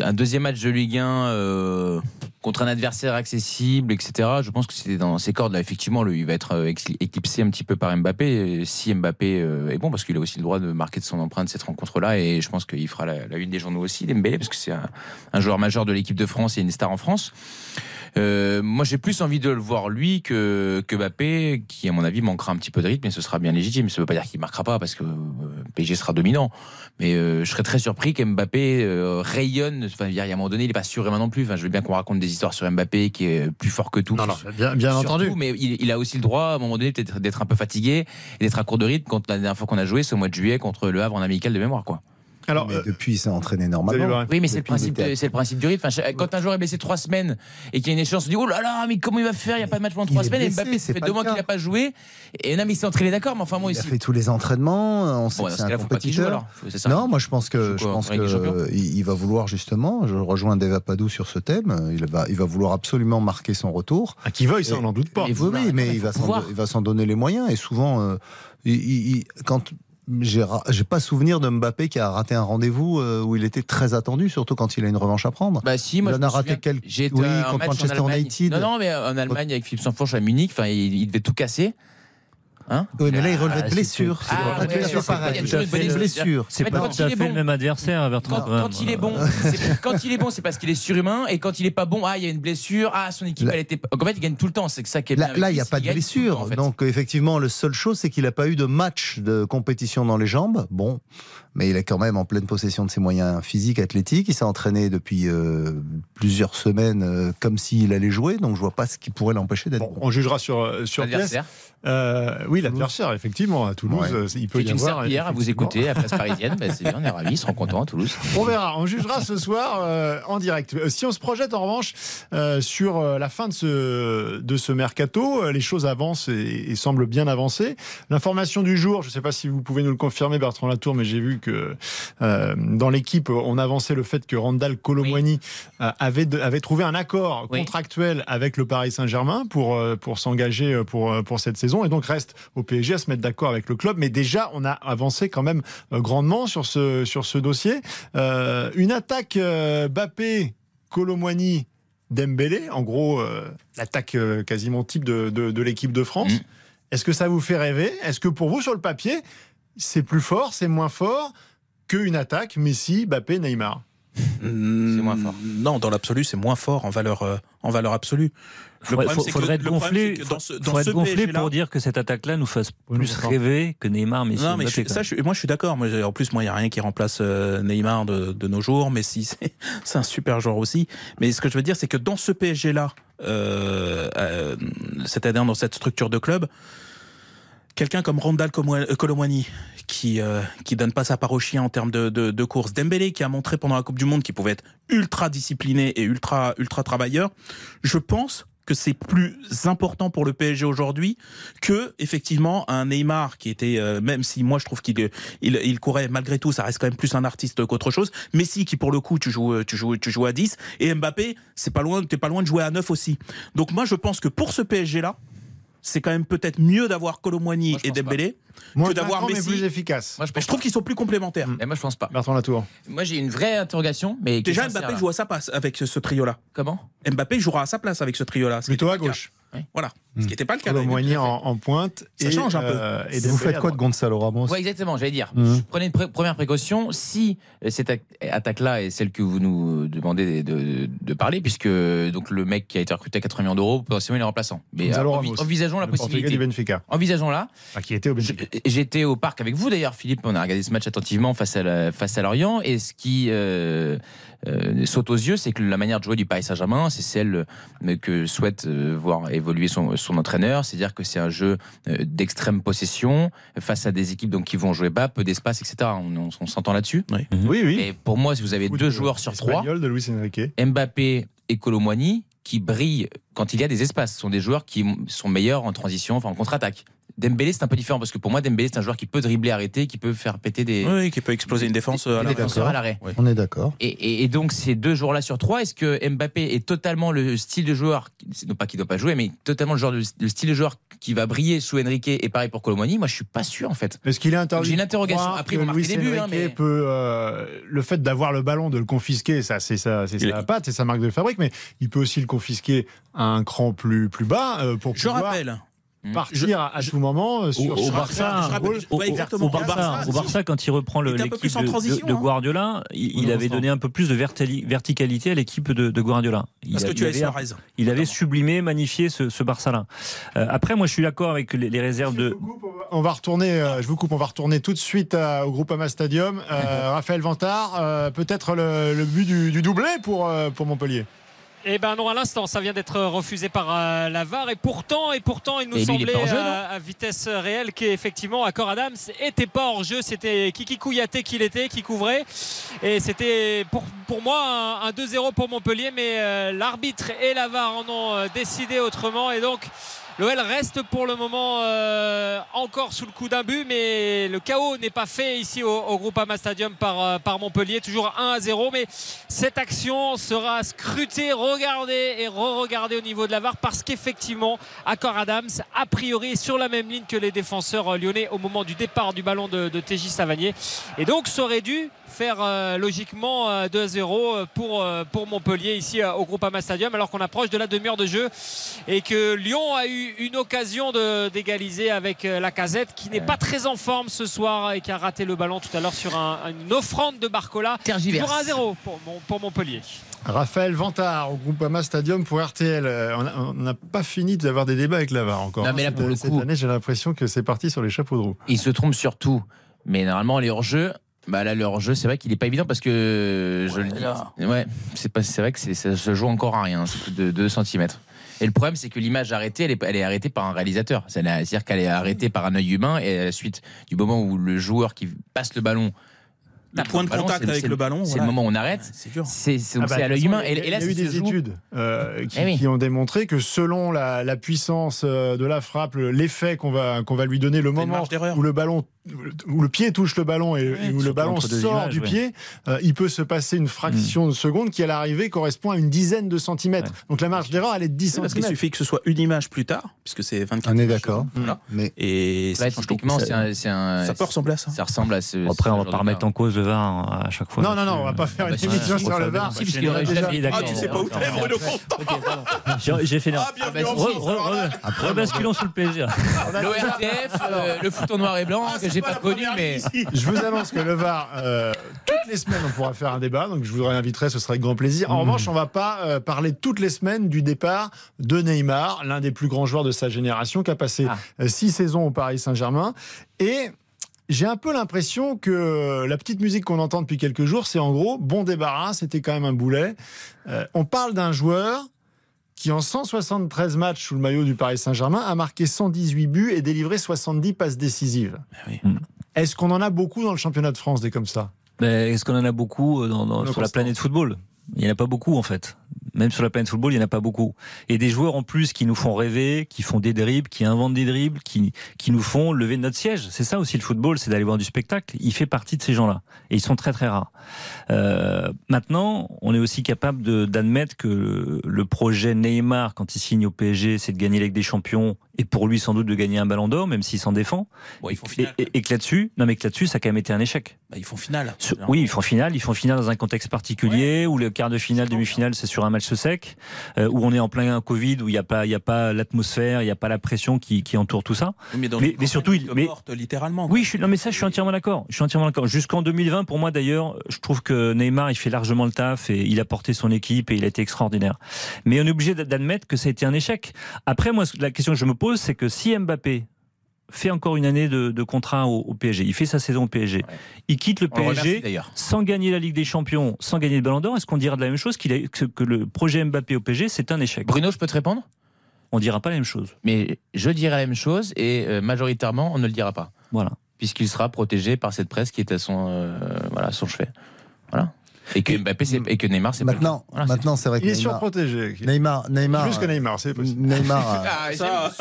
un deuxième match de Ligue 1 euh, contre un adversaire accessible, etc. Je pense que c'était dans ses cordes. Là, effectivement, lui, il va être euh, éclipsé un petit peu par Mbappé. Et si Mbappé euh, est bon, parce qu'il a aussi le droit de marquer de son empreinte cette rencontre-là, et je pense qu'il fera la, une des journaux aussi, Dembélé, parce que c'est un, joueur majeur de l'équipe de France et une star en France. Moi, j'ai plus envie de le voir lui que, Mbappé, qui à mon avis manquera un petit peu de rythme, mais ce sera bien légitime. Ça veut pas dire qu'il marquera pas parce que PSG sera dominant, mais je serais très surpris qu'Mbappé euh, Enfin, il y a un moment donné, il est pas surémin non plus. Enfin, je veux bien qu'on raconte des histoires sur Mbappé qui est plus fort que tout. Non, non, bien, entendu. Mais il, il a aussi le droit, à un moment donné, peut-être d'être un peu fatigué et d'être à court de rythme. Quand la dernière fois qu'on a joué, c'est au mois de juillet contre le Havre en amical de mémoire, quoi. Alors, Mais euh, depuis, il s'est entraîné vous allez normalement. voir. Oui, mais c'est le principe, de- c'est le principe du rythme. Enfin, quand un joueur est blessé trois semaines et qu'il y a une échéance, on se dit oh là là, mais comment il va faire? Il n'y a pas de match pendant trois semaines. et blessé, Mbappé, c'est ça fait deux mois qu'il n'a pas joué. Et non, mais il s'est entraîné d'accord, mais enfin moi Il a ici. fait tous les entraînements. On sait Bon, que c'est un cas-là, faut pas qu'il joue compétiteur. alors. C'est ça. Non, moi je pense que je quoi, pense il il va vouloir justement. Je rejoins Deva Padou sur ce thème. Il va il va vouloir absolument marquer son retour. à qui veuille, ça, on n'en doute pas. Et Oui, mais il va s'en donner les moyens. Et souvent, euh, quand j'ai pas souvenir de Mbappé qui a raté un rendez-vous euh, où il était très attendu, surtout quand il a une revanche à prendre. Bah si, moi Il en a raté quelques- oui, un contre Manchester. United. Non, non, mais en Allemagne avec Philippe Sanfourche à Munich, enfin, il, il devait tout casser. Hein Oui, mais là, il relevait Ah, de blessure. c'est- C'est Ah, pas blessure pareil. blessure. C'est pas tout à fait le même adversaire, Bertrand. Quand, quand il est bon, c'est- quand il est bon, c'est parce qu'il est surhumain, et quand il est pas bon, ah, il y a une blessure, ah, son équipe, elle était. En fait, il gagne tout le temps. C'est que ça qui est Là, il n'y a pas de blessure. Donc, effectivement, la seule chose, c'est qu'il n'a pas eu de match de compétition dans les jambes. Bon, mais il est quand même en pleine possession de ses moyens physiques, athlétiques. Il s'est entraîné depuis euh, plusieurs semaines euh, comme s'il allait jouer. Donc, je vois pas ce qui pourrait l'empêcher d'être Bon, bon. on jugera sur, euh, sur. L'adversaire. Euh, oui, l'adversaire, effectivement, à Toulouse, Ouais. il peut y une avoir. serpillière à vous écouter à la place parisienne. Ben, c'est bien, on est ravis, ils seront contents à Toulouse. On verra, on jugera ce soir euh, en direct. Si on se projette en revanche euh, sur la fin de ce, de ce mercato, les choses avancent et, et semblent bien avancer. L'information du jour, je ne sais pas si vous pouvez nous le confirmer, Bertrand Latour, mais j'ai vu que euh, dans l'équipe, on avançait le fait que Randall Colomwani euh, avait, de- avait trouvé un accord Oui. contractuel avec le Paris Saint-Germain pour, euh, pour s'engager pour, pour cette saison et donc reste au PSG à se mettre d'accord avec le club. Mais déjà, on a avancé quand même grandement sur ce, sur ce dossier. Euh, une attaque euh, Bappé, Colomwani, Dembélé, en gros, euh, l'attaque quasiment type de, de, de l'équipe de France. Mm. Est-ce que ça vous fait rêver? Est-ce que pour vous, sur le papier, c'est plus fort, c'est moins fort qu'une attaque Messi, Bappé, Neymar C'est moins fort. Non, dans l'absolu, c'est moins fort en valeur, euh, en valeur absolue. Le Faudrait, problème, c'est que- faudrait être le problème, gonflé, c'est que dans ce- dans faudrait ce être gonflé pour dire que cette attaque-là nous fasse plus rêver que Neymar, Messi, Non, mais je Mbappé, ça, je moi, je suis d'accord. En plus, moi, il n'y a rien qui remplace euh, Neymar de, de nos jours. Messi, c'est c'est un super joueur aussi. Mais ce que je veux dire, c'est que dans ce PSG-là, euh, euh, c'est-à-dire dans cette structure de club, quelqu'un comme Randall Colomwani, qui euh, qui donne pas sa part au chien en termes de, de, de course, Dembélé, qui a montré pendant la Coupe du Monde qu'il pouvait être ultra discipliné et ultra ultra travailleur, je pense que c'est plus important pour le PSG aujourd'hui que effectivement un Neymar qui était euh, même si moi je trouve qu'il il, il courait malgré tout ça reste quand même plus un artiste qu'autre chose. Messi qui pour le coup tu joues tu joues tu joues à 10 et Mbappé c'est pas loin t'es pas loin de jouer à 9 aussi. Donc moi je pense que pour ce PSG là c'est quand même peut-être mieux d'avoir Colomboigny et Dembélé Moins que d'avoir Messi plus efficace. Moi, je, trouve qu'ils sont plus complémentaires Et moi, je pense pas. Bertrand Latour. Moi, j'ai une vraie interrogation, mais déjà Mbappé là. joue à sa place avec ce, ce trio là Comment? Mbappé jouera à sa place avec ce trio là Plutôt à gauche. voilà ce qui n'était pas le cas Colomboigny en, en pointe. Ça et, change un peu. euh, et Vous faites quoi de. Gonzalo Ramos? Ouais, exactement, j'allais dire. Mhm. Prenez une première précaution. Si euh, cette attaque-là est celle que vous nous demandez de, de- de parler, puisque donc le mec qui a été recruté à 80 millions d'euros, potentiellement il est remplaçant. Mais euh, Ramos, envisageons la possibilité. du Benfica. Envisageons-la. Ah, qui était au Benfica. J'étais au parc avec vous d'ailleurs, Philippe. On a regardé ce match attentivement face à, la- face à Lorient. Et ce qui euh, euh, saute aux yeux, c'est que la manière de jouer du Paris Saint-Germain, c'est celle que souhaite euh, voir évoluer son, son entraîneur. C'est-à-dire que c'est un jeu euh, d'extrême possession face à des équipes donc, qui vont jouer bas, peu d'espace, etc. On, on- on s'entend là-dessus? Oui. Oui, oui. Et pour moi, si vous avez deux joueurs sur trois, espagnol de Luis Enrique. Mbappé et Colomwani qui brillent quand il y a des espaces. Ce sont des joueurs qui sont meilleurs en transition, enfin en contre-attaque. Dembélé, c'est un peu différent parce que pour moi, Dembélé, c'est un joueur qui peut dribbler, arrêter, qui peut faire péter des, oui, qui peut exploser une défense euh, à l'arrêt. Oui. On est d'accord. Et, et- et donc, ces deux joueurs-là sur trois, est-ce que Mbappé est totalement le style de joueur, non pas qu'il ne doit pas jouer, mais totalement le, genre de, le style de joueur qui va briller sous Enrique et pareil pour Colomwani Moi, je suis pas sûr en fait. Est-ce qu'il est interdit? J'ai une interrogation. Après, Luis des buts, hein, mais- peut, euh, le fait d'avoir le ballon, de le confisquer, ça c'est sa, c'est sa est- patte, c'est sa marque de fabrique, mais il peut aussi le confisquer à un cran plus, plus bas euh, pour je pouvoir rappelle partir à, à tout moment euh, sur, Au- au sur Barça. Au, au- exactement. au Barça, Barça, au Barça, quand il reprend l'équipe de, transition, de- de hein. Guardiola, il, avait donné un peu plus de verticalité à l'équipe de, de Guardiola. Il, parce a- que tu Suarez il avait sublimé, magnifié ce, ce Barça-là. Euh, après, moi, je suis d'accord avec les, les réserves de. On va retourner, euh, je vous coupe, on va retourner tout de suite à- au Groupama Stadium. Raphaël Vantard, peut-être le, le but du, du doublé pour, pour Montpellier. Eh ben non, à l'instant, ça vient d'être refusé par euh, la VAR et pourtant, et pourtant, il nous Et il semblait jeu, euh, à vitesse réelle qu'effectivement, Accor Adams était pas hors jeu. C'était Kiki Kouyaté qui l'était, qui couvrait, et c'était pour, pour moi un, un 2-0 pour Montpellier, mais euh, l'arbitre et la VAR en ont euh, décidé autrement, et donc. L'OL reste pour le moment euh, encore sous le coup d'un but, mais le chaos n'est pas fait ici au, au Groupama Stadium par, euh, Montpellier. Toujours 1 à 0, mais cette action sera scrutée, regardée et re-regardée au niveau de la VAR parce qu'effectivement, Accor Adams, a priori, est sur la même ligne que les défenseurs euh, lyonnais au moment du départ du ballon de, de TJ Savanier. Et donc, ça aurait dû faire logiquement euh, 2 à 0 euh, pour, Montpellier ici au Groupama Stadium alors qu'on approche de la demi-heure de jeu et que Lyon a eu une occasion de- d'égaliser avec euh, la casette qui n'est pas très en forme ce soir et qui a raté le ballon tout à l'heure sur un- une offrande de Barcola. Tergiverse. Toujours 1 à 0 pour, Mon- pour Montpellier. Raphaël Vantard au Groupama Stadium pour RTL. Euh, on n'a pas fini d'avoir des débats avec la VAR encore. Non, mais là, Cette- pour le cette coup- année, j'ai l'impression que c'est parti sur les chapeaux de roue. Il se trompe sur tout. Mais normalement, les hors-jeux, bah là, le hors-jeu, c'est vrai qu'il n'est pas évident parce que je le dis. Ouais, c'est pas, c'est vrai que ça se joue encore à rien, c'est plus de 2 cm. Et le problème, c'est que l'image arrêtée, elle est, elle est arrêtée par un réalisateur. C'est-à-dire qu'elle est arrêtée par un œil humain et à la suite du moment où le joueur qui passe le ballon. Le point de contact avec le ballon, C'est voilà. le moment où on arrête. C'est dur. C'est Ah bah, c'est à l'œil humain. il y Et, a- et là, il y a eu des joue- études euh, qui, Eh oui. qui ont démontré que selon la, la puissance euh, de la frappe, le- l'effet qu'on va, qu'on va lui donner, le moment où le ballon, où le pied touche le ballon et, et où le ballon sort images, du ouais. pied, euh, il peut se passer une fraction de seconde qui à l'arrivée correspond à une dizaine de centimètres. Donc la marge d'erreur, elle est de 10 Parce qu'il centimètres. suffit que ce soit une image plus tard, puisque c'est 24 On est d'accord. voilà. Mais Et Là, typiquement, c'est un, un- Ça peut ressembler à ça. ça ressemble à ce. Après, ce on va pas remettre en cause le VAR à chaque fois. Non, non, non, on va pas faire Ah bah une si, émission si, sur le VAR. Ah, tu sais pas où t'es, Bruno. J'ai fait Ah, bienvenue bah. Rebasculons sous le PSG. L'ORTF, euh, le foot en noir et blanc, Ah, j'ai pas la connu, mais. Je vous annonce que le VAR, euh, toutes les semaines, on pourra faire un débat. Donc, je vous inviterai, ce sera avec grand plaisir. En revanche, on va pas euh, parler toutes les semaines du départ de Neymar, l'un des plus grands joueurs de sa génération, qui a passé Ah. euh, six saisons au Paris Saint-Germain. Et j'ai un peu l'impression que la petite musique qu'on entend depuis quelques jours, c'est en gros bon débarras, c'était quand même un boulet. Euh, on parle d'un joueur qui, en 173 matchs sous le maillot du Paris Saint-Germain, a marqué 118 buts et délivré 70 passes décisives. oui. Est-ce qu'on en a beaucoup dans le championnat de France des comme ça? Mais Est-ce qu'on en a beaucoup euh, dans, sur la planète football? Il n'y en a pas beaucoup en fait. Même sur la planète football, il n'y en a pas beaucoup. Et des joueurs en plus qui nous font rêver, qui font des dribbles, qui inventent des dribbles, qui, qui nous font lever notre siège. C'est ça aussi le football, c'est d'aller voir du spectacle. Il fait partie de ces gens-là. Et ils sont très très rares. Euh, maintenant, on est aussi capable d'admettre que le, le projet Neymar, quand il signe au PSG, c'est de gagner la Ligue des Champions et pour lui sans doute de gagner un ballon d'or, même s'il s'en défend. Bon, ils font et, finale. et- et que là-dessus, non mais que là-dessus, ça a quand même été un échec. Bah, ils font finale. Sur- oui, ils font finale, ils font finale dans un contexte particulier où le quart de finale, demi-finale, c'est sur un match sec, euh, où on est en plein Covid, où il n'y a pas, il y a pas l'atmosphère, il n'y a pas la pression qui, qui entoure tout ça. Mais, dans Mais- une mais surtout, il- mais- morte, littéralement. Oui, je suis, non mais ça, je suis entièrement d'accord. Je suis entièrement d'accord. Jusqu'en 2020, pour moi d'ailleurs, je trouve que Neymar, il fait largement le taf et il a porté son équipe et il a été extraordinaire. Mais on est obligé d'admettre que ça a été un échec. Après, moi, la question que je me pose, c'est que si Mbappé fait encore une année de, de contrat au, au PSG, il fait sa saison au PSG, il quitte le On le remercie, PSG sans gagner la Ligue des Champions, sans gagner le Ballon d'Or, est-ce qu'on dira de la même chose qu'il a, que, que le projet Mbappé au PSG, c'est un échec? Bruno, je peux te répondre? On dira pas la même chose. Mais je dirai la même chose et euh, majoritairement, on ne le dira pas. Voilà. Puisqu'il sera protégé par cette presse qui est à son, euh, voilà, son chevet. Voilà. Et que Mbappé, c'est- et que Neymar, c'est pas Maintenant, cas. Voilà, c'est maintenant c'est vrai que Il est Neymar, surprotégé. Neymar, Neymar, Plus que Neymar, c'est possible. Neymar, a- Ah,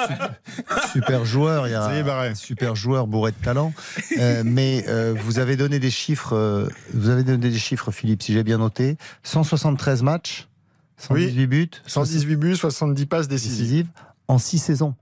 super joueur, il y a Ça y est, Barret. un super joueur bourré de talent. Euh, mais euh, vous avez donné des chiffres, euh, vous avez donné des chiffres, Philippe, si j'ai bien noté. 173 matchs, 118 buts, 118 buts, 70 passes décisives. décisives en 6 saisons.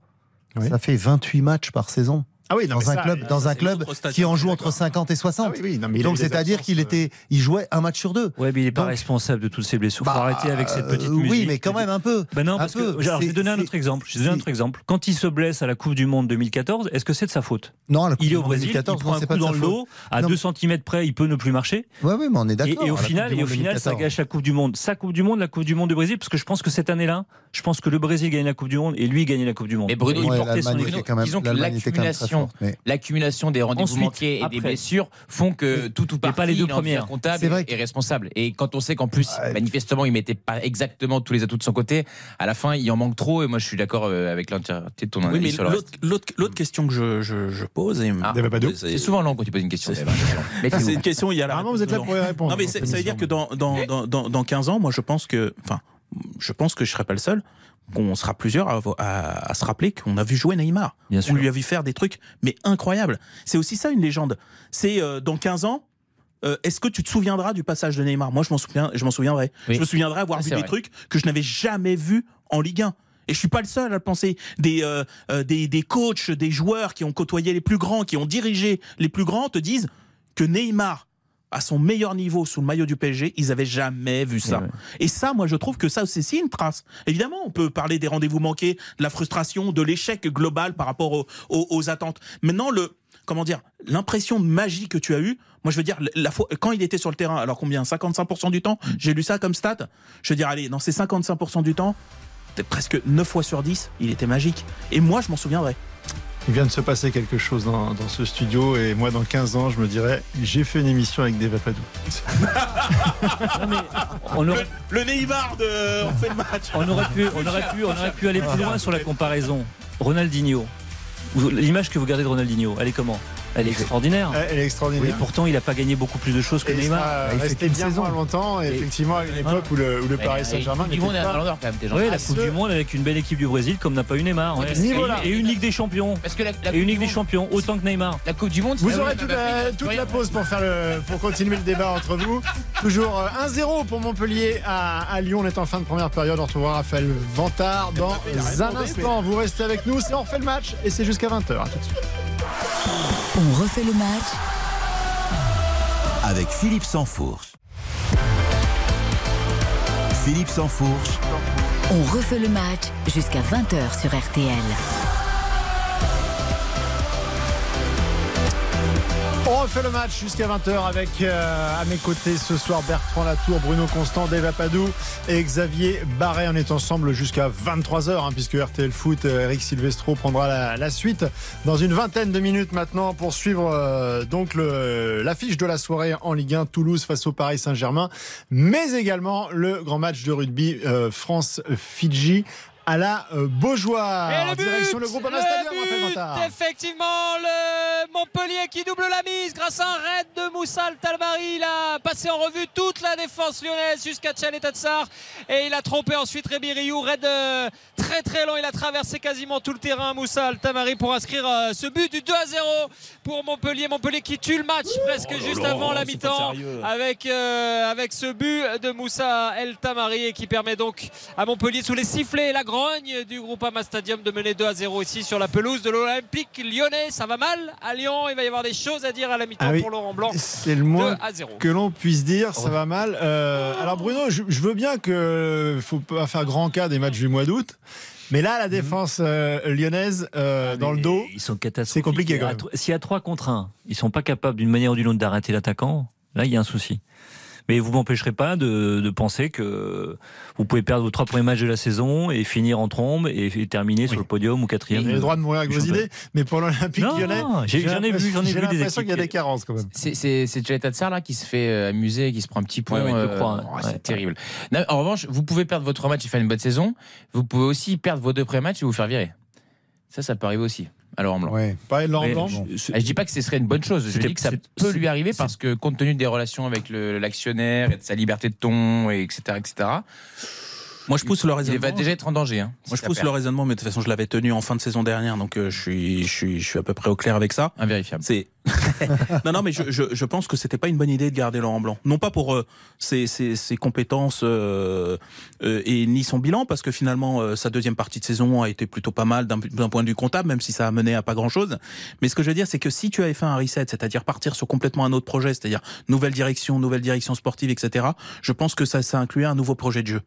Oui. Ça fait 28 matchs par saison. Ah oui, non, dans un ça, club, dans ça, un club qui en joue entre d'accord. 50 et 60. Ah oui, oui, non, mais Donc c'est-à-dire qu'il euh, était, il jouait un match sur deux. Ouais, mais il n'est pas responsable de toutes ces blessures. Faut Bah, arrêter avec cette petite euh, musique. Oui, mais quand même un peu. Ben non, Un parce peu. que alors, je vais donner un autre exemple. Je vais donner un autre exemple. Quand il se blesse à la Coupe du Monde 2014, est-ce que c'est de sa faute? Non, la Coupe Il est du au Brésil, 2014, il prend un coup dans sa le faute. dos, à Non. 2 cm près, il peut ne plus marcher. Oui, mais on est Et, d'accord. et au final, et au final, ça 2014. gâche la Coupe du Monde. Sa Coupe du Monde, la Coupe du Monde du Brésil, parce que je pense que cette année-là, je pense que le Brésil gagne la Coupe du Monde et lui gagne la Coupe du Monde. Mais Bruno, Et il portait son même très l'accumulation mais- l'accumulation des rendez-vous manqués et des blessures font que tout ou partie pas les deux premières. comptable vrai et que- responsable. Et quand on sait qu'en plus, Ouais. manifestement, il mettait pas exactement tous les atouts de son côté, à la fin, il en manque trop. Et moi, je suis d'accord euh, avec l'entièreté de ton Oui, analyse mais sur l'autre, question que je, je, je pose, et Ah. C'est souvent long quand tu poses une question. C'est-. Mais c'est une question, il y a la Vraiment, vous êtes là pour y répondre. Non, mais ça veut dire que dans, dans, dans, dans, dans 15 ans, moi, je pense que, enfin, je pense que je serai pas le seul. Qu'on sera plusieurs à, à- à se rappeler qu'on a vu jouer Neymar. Bien On sûr. lui a vu faire des trucs, mais incroyables. C'est aussi ça une légende. C'est euh, dans 15 ans. euh, Est-ce que tu te souviendras du passage de Neymar? Moi, je m'en souviens, je m'en souviendrai. Oui. Je me souviendrai avoir Ah, vu des trucs que je n'avais jamais vus en Ligue 1. Et je suis pas le seul à le penser. Des, euh, des, des coachs, des joueurs qui ont côtoyé les plus grands, qui ont dirigé les plus grands, te disent que Neymar, à son meilleur niveau sous le maillot du PSG, ils avaient jamais vu ça. ouais. Et ça, moi, je trouve que ça, c'est une trace. Évidemment, on peut parler des rendez-vous manqués, de la frustration, de l'échec global par rapport aux, aux- aux attentes. Maintenant, le, comment dire, l'impression de magie que tu as eue, moi, je veux dire, la fois, quand il était sur le terrain, alors combien 55% du temps? J'ai lu ça comme stat. Je veux dire, allez, dans ces 55% du temps, presque 9 fois sur 10, il était magique. Et moi, je m'en souviendrai. Il vient de se passer quelque chose dans, dans ce studio et moi, dans 15 ans, je me dirais, j'ai fait une émission avec des Vapadou. On aurait, Le Neymar de On fait le match. on aurait pu, on aurait pu, on aurait pu aller plus loin sur la comparaison. Ronaldinho. L'image que vous gardez de Ronaldinho, elle est comment? Elle est extraordinaire. Elle est extraordinaire. Oui, pourtant, il n'a pas gagné beaucoup plus de choses que Et il Neymar. sera il qu'une bien saison. moins longtemps, et Et- effectivement, à une époque où le, où le Paris Saint-Germain Du monde n'était est un pas... quand même, gentil. Oui, la Ah, Coupe ce- du Monde avec une belle équipe du Brésil comme n'a pas eu Neymar. ouais. niveau-là. Et une Ligue des Champions. Parce que la, la Et une Ligue des Champions, autant que Neymar. La Coupe du Monde, c'est Vous aurez toute la, toute pause pour, faire le, pour continuer le débat entre vous. Toujours euh, 1-0 pour Montpellier à, à Lyon. On est en fin de première période. On retrouvera Raphaël Vantard dans un instant. Vous restez avec nous. C'est on refait le match et c'est jusqu'à 20h. À tout de suite. On refait le match avec Philippe Sansfourche. Philippe Sansfourche, On refait le match jusqu'à 20h sur RTL. Refait le match jusqu'à 20h avec euh, à mes côtés ce soir Bertrand Latour, Bruno Constant, Dave Apadou et Xavier Barret. On est ensemble jusqu'à 23h hein, puisque RTL Foot, euh, Eric Silvestro prendra la, suite dans une vingtaine de minutes maintenant pour suivre euh, donc l'affiche de la soirée en Ligue 1 Toulouse face au Paris Saint-Germain, mais également le grand match de rugby euh, France-Fidji à la euh, Beaujoire. Et le but, Direction le groupe le Raphaël effectivement, le Montpellier qui double la mise grâce à un raid de Moussa Talmari. Il a passé en revue toute la défense lyonnaise jusqu'à Tchal et Tatsar. Et il a trompé ensuite Rémi Rioux. Raid euh, très très long. Il a traversé quasiment tout le terrain, Moussa Talmari, pour inscrire euh, ce but du 2 à 0 pour Montpellier. Montpellier qui tue le match presque là juste avant la mi-temps avec, euh, avec ce but de Moussa El Tamari et qui permet donc à Montpellier sous les sifflets et la grogne du Groupama Stadium de mener 2 à 0 ici sur la pelouse de l'Olympique lyonnais. Ça va mal à Lyon, il va y avoir des choses à dire à la mi-temps Ah oui. pour Laurent Blanc. C'est le moins 2 à 0. que l'on puisse dire, ça va mal. Euh, alors Bruno, je, je veux bien que faut pas faire grand cas des matchs du mois d'août. Mais là, la défense euh, lyonnaise euh, dans le dos, Ils sont catastrophiques. c'est compliqué quand même. S'il y a 3 contre 1, ils sont pas capables d'une manière ou d'une autre d'arrêter l'attaquant, là, il y a un souci. Mais vous m'empêcherez pas de, de penser que vous pouvez perdre vos trois premiers matchs de la saison et finir en trombe et, et terminer sur le podium ou Vous quatrième. avez le droit de mourir avec vos idées, mais pour l'Olympique lyonnais, j'ai- j'ai j'en ai vu, l'impression- j'en ai j'ai vu des l'impression qu'il y a des carences quand même. C'est- C'est c'est Jay Tatsar là qui se fait euh, amuser, qui se prend un petit point. Ouais, euh, crois, oh, c'est Ouais. terrible. Non, en revanche, vous pouvez perdre votre match et faire une bonne saison. Vous pouvez aussi perdre vos deux premiers matchs et vous faire virer. Ça, ça peut arriver aussi. Alors en blanc. Ouais. De Laurent Mais Blanc. je- Ah, Je dis pas que ce serait une bonne chose. Je dis que ça peut lui arriver parce que compte tenu des relations avec l'actionnaire et de sa liberté de ton, et etc., etc. Moi, je pousse le Il raisonnement. va déjà être en danger. Hein, si Moi, je pousse perd. le raisonnement, mais de toute façon, je l'avais tenu en fin de saison dernière, donc euh, je, suis, je, suis, je suis à peu près au clair avec ça. Invérifiable. C'est non, non, mais je, je, je pense que c'était pas une bonne idée de garder Laurent Blanc. Non pas pour euh, ses, ses, ses compétences euh, euh, et ni son bilan, parce que finalement euh, sa deuxième partie de saison a été plutôt pas mal d'un point de vue comptable, même si ça a mené à pas grand chose. Mais ce que je veux dire, c'est que si tu avais fait un reset, c'est-à-dire partir sur complètement un autre projet, c'est-à-dire nouvelle direction, nouvelle direction sportive, etc. Je pense que ça, ça incluait un nouveau projet de jeu,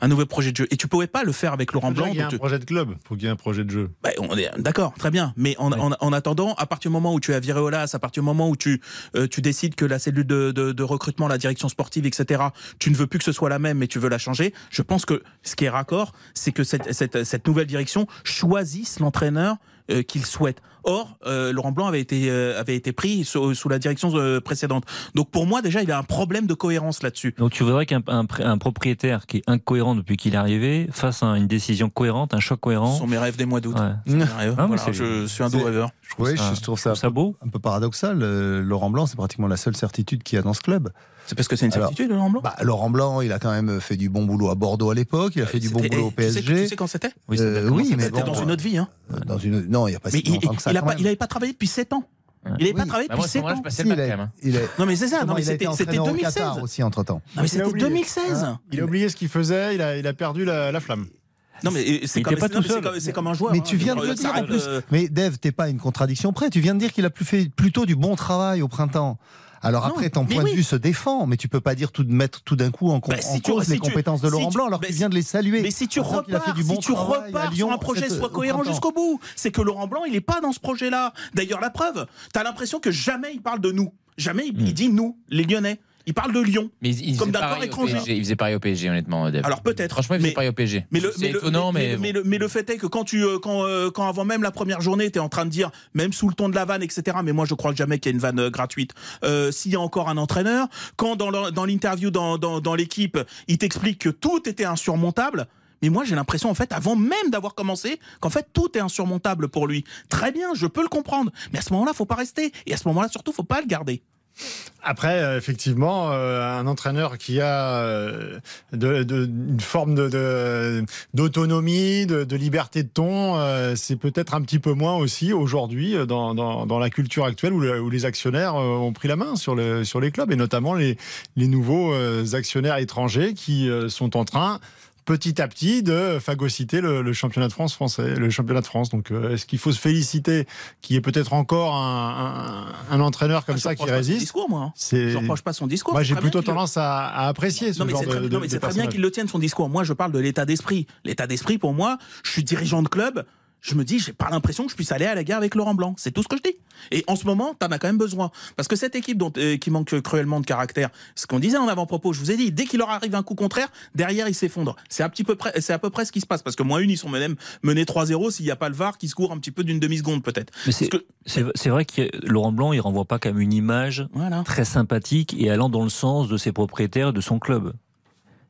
un nouveau projet de jeu. Et tu pouvais pas le faire avec Laurent Déjà, Blanc. Il y a un tu- projet de club pour qu'il y ait un projet de jeu. bah, on est d'accord, très bien. Mais en, en, en attendant, à partir du moment où tu as viré À partir du moment où tu euh, décides que la cellule de, recrutement, la direction sportive, etc. Tu ne veux plus que ce soit la même, mais tu veux la changer. Je pense que ce qui est raccord, c'est que cette nouvelle direction choisisse l'entraîneur euh, qu'il souhaite. Or, euh, Laurent Blanc avait été euh, avait été pris sous, sous la direction euh, précédente. Donc pour moi déjà, il y a un problème de cohérence là-dessus. Donc tu voudrais qu'un un, propriétaire qui est incohérent depuis qu'il est arrivé fasse un- une décision cohérente, un choc Ce cohérent? sont mes rêves des mois d'août. Ouais. Ah, Voilà, je suis un doux rêveur. Je trouve Oui, ça, je trouve ça, ça beau. un peu paradoxal. Euh, Laurent Blanc, c'est pratiquement la seule certitude qu'il y a dans ce club. C'est parce que c'est une Alors, certitude, Laurent Blanc. Bah, Laurent Blanc, il a quand même fait du bon boulot à Bordeaux à l'époque. Il a fait du bon boulot au tu sais- PSG. Tu sais quand c'était Oui, Euh, oui, mais C'était bon, dans une autre vie. Hein. Euh, Dans une... Non, il n'y a pas Mais si il, longtemps que ça. il, a quand pas, travaillé depuis 7 ans. Il n'avait pas travaillé Bah, depuis moi, à ce 7 moment-là, ans. Si, il même. hein. il est- Non mais c'est ça, a c'était c'était entraîneur au Qatar 2016. aussi entre temps. Non mais Il a c'était oublié. 2016. Il a oublié ce qu'il faisait, il a, il a perdu la, la flamme. Non mais euh, c'est comme, un joueur. Mais hein. tu viens de Euh, le dire en plus. euh, Mais Dave, t'es pas une contradiction près. Tu viens de dire qu'il a plus fait plutôt du bon travail au printemps. Alors Non, après, ton point oui. de vue se défend, mais tu peux pas dire tout de mettre tout d'un coup en, Bah, si en tu- cause si les tu- compétences de Laurent tu- Blanc, alors qu'il vient de les saluer. Mais si tu a repars, fait du bon si tu repars Lyon sur un projet soit au cohérent jusqu'au bout, c'est que Laurent Blanc, il est pas dans ce projet-là. D'ailleurs, la preuve, t'as l'impression que jamais il parle de nous. Jamais il, il dit nous, les Lyonnais. Il parle de Lyon. Mais il, il Comme au étranger. PSG. Il faisait pareil au PSG, honnêtement, Dave. Alors peut-être. Franchement, il faisait mais- pareil au PSG. Mais le, mais étonnant, mais, mais, le, mais le fait est que quand tu, euh, quand, euh, quand avant même la première journée, tu es en train de dire, même sous le ton de la vanne, etc. Mais moi, je crois jamais qu'il y a une vanne euh, gratuite. Euh, S'il y a encore un entraîneur, quand dans l'interview dans, dans, dans l'équipe, il t'explique que tout était insurmontable. Mais moi, j'ai l'impression, en fait, avant même d'avoir commencé, qu'en fait, tout est insurmontable pour lui. Très bien, je peux le comprendre. Mais à ce moment-là, faut pas rester. Et à ce moment-là, surtout, faut pas le garder. Après, euh, effectivement, euh, un entraîneur qui a euh, de, une forme d'autonomie, de, liberté de ton, c'est peut-être un petit peu moins aussi aujourd'hui dans, la culture actuelle où, le- où les actionnaires ont pris la main sur, le, sur les clubs et notamment les, nouveaux actionnaires étrangers qui sont en train petit à petit de phagocyter le, le championnat de France français, le championnat de France. Donc, euh, est-ce qu'il faut se féliciter qu'il y ait peut-être encore un, un- un entraîneur comme Ah, je ça qui reproche pas son résiste discours, moi. hein. Je reproche pas son discours. Moi, j'ai plutôt tendance à, à apprécier ce non, mais genre c'est très, de, non, mais c'est très bien qu'il le tienne son discours. Moi, je parle de l'état d'esprit. L'état d'esprit, pour moi, je suis dirigeant de club. Je me dis, j'ai pas l'impression que je puisse aller à la guerre avec Laurent Blanc. C'est tout ce que je dis. Et en ce moment, t'en as quand même besoin. Parce que cette équipe dont, euh, qui manque cruellement de caractère, ce qu'on disait en avant-propos, je vous ai dit, dès qu'il leur arrive un coup contraire, derrière, ils s'effondrent. C'est un petit peu près, c'est à peu près ce qui se passe. Parce que moins une, ils sont même menés 3-0 s'il n'y a pas le VAR qui se court un petit peu d'une demi-seconde, peut-être. Mais c'est que- vrai que Laurent Blanc, il renvoie pas comme une image Voilà. très sympathique et allant dans le sens de ses propriétaires, de son club.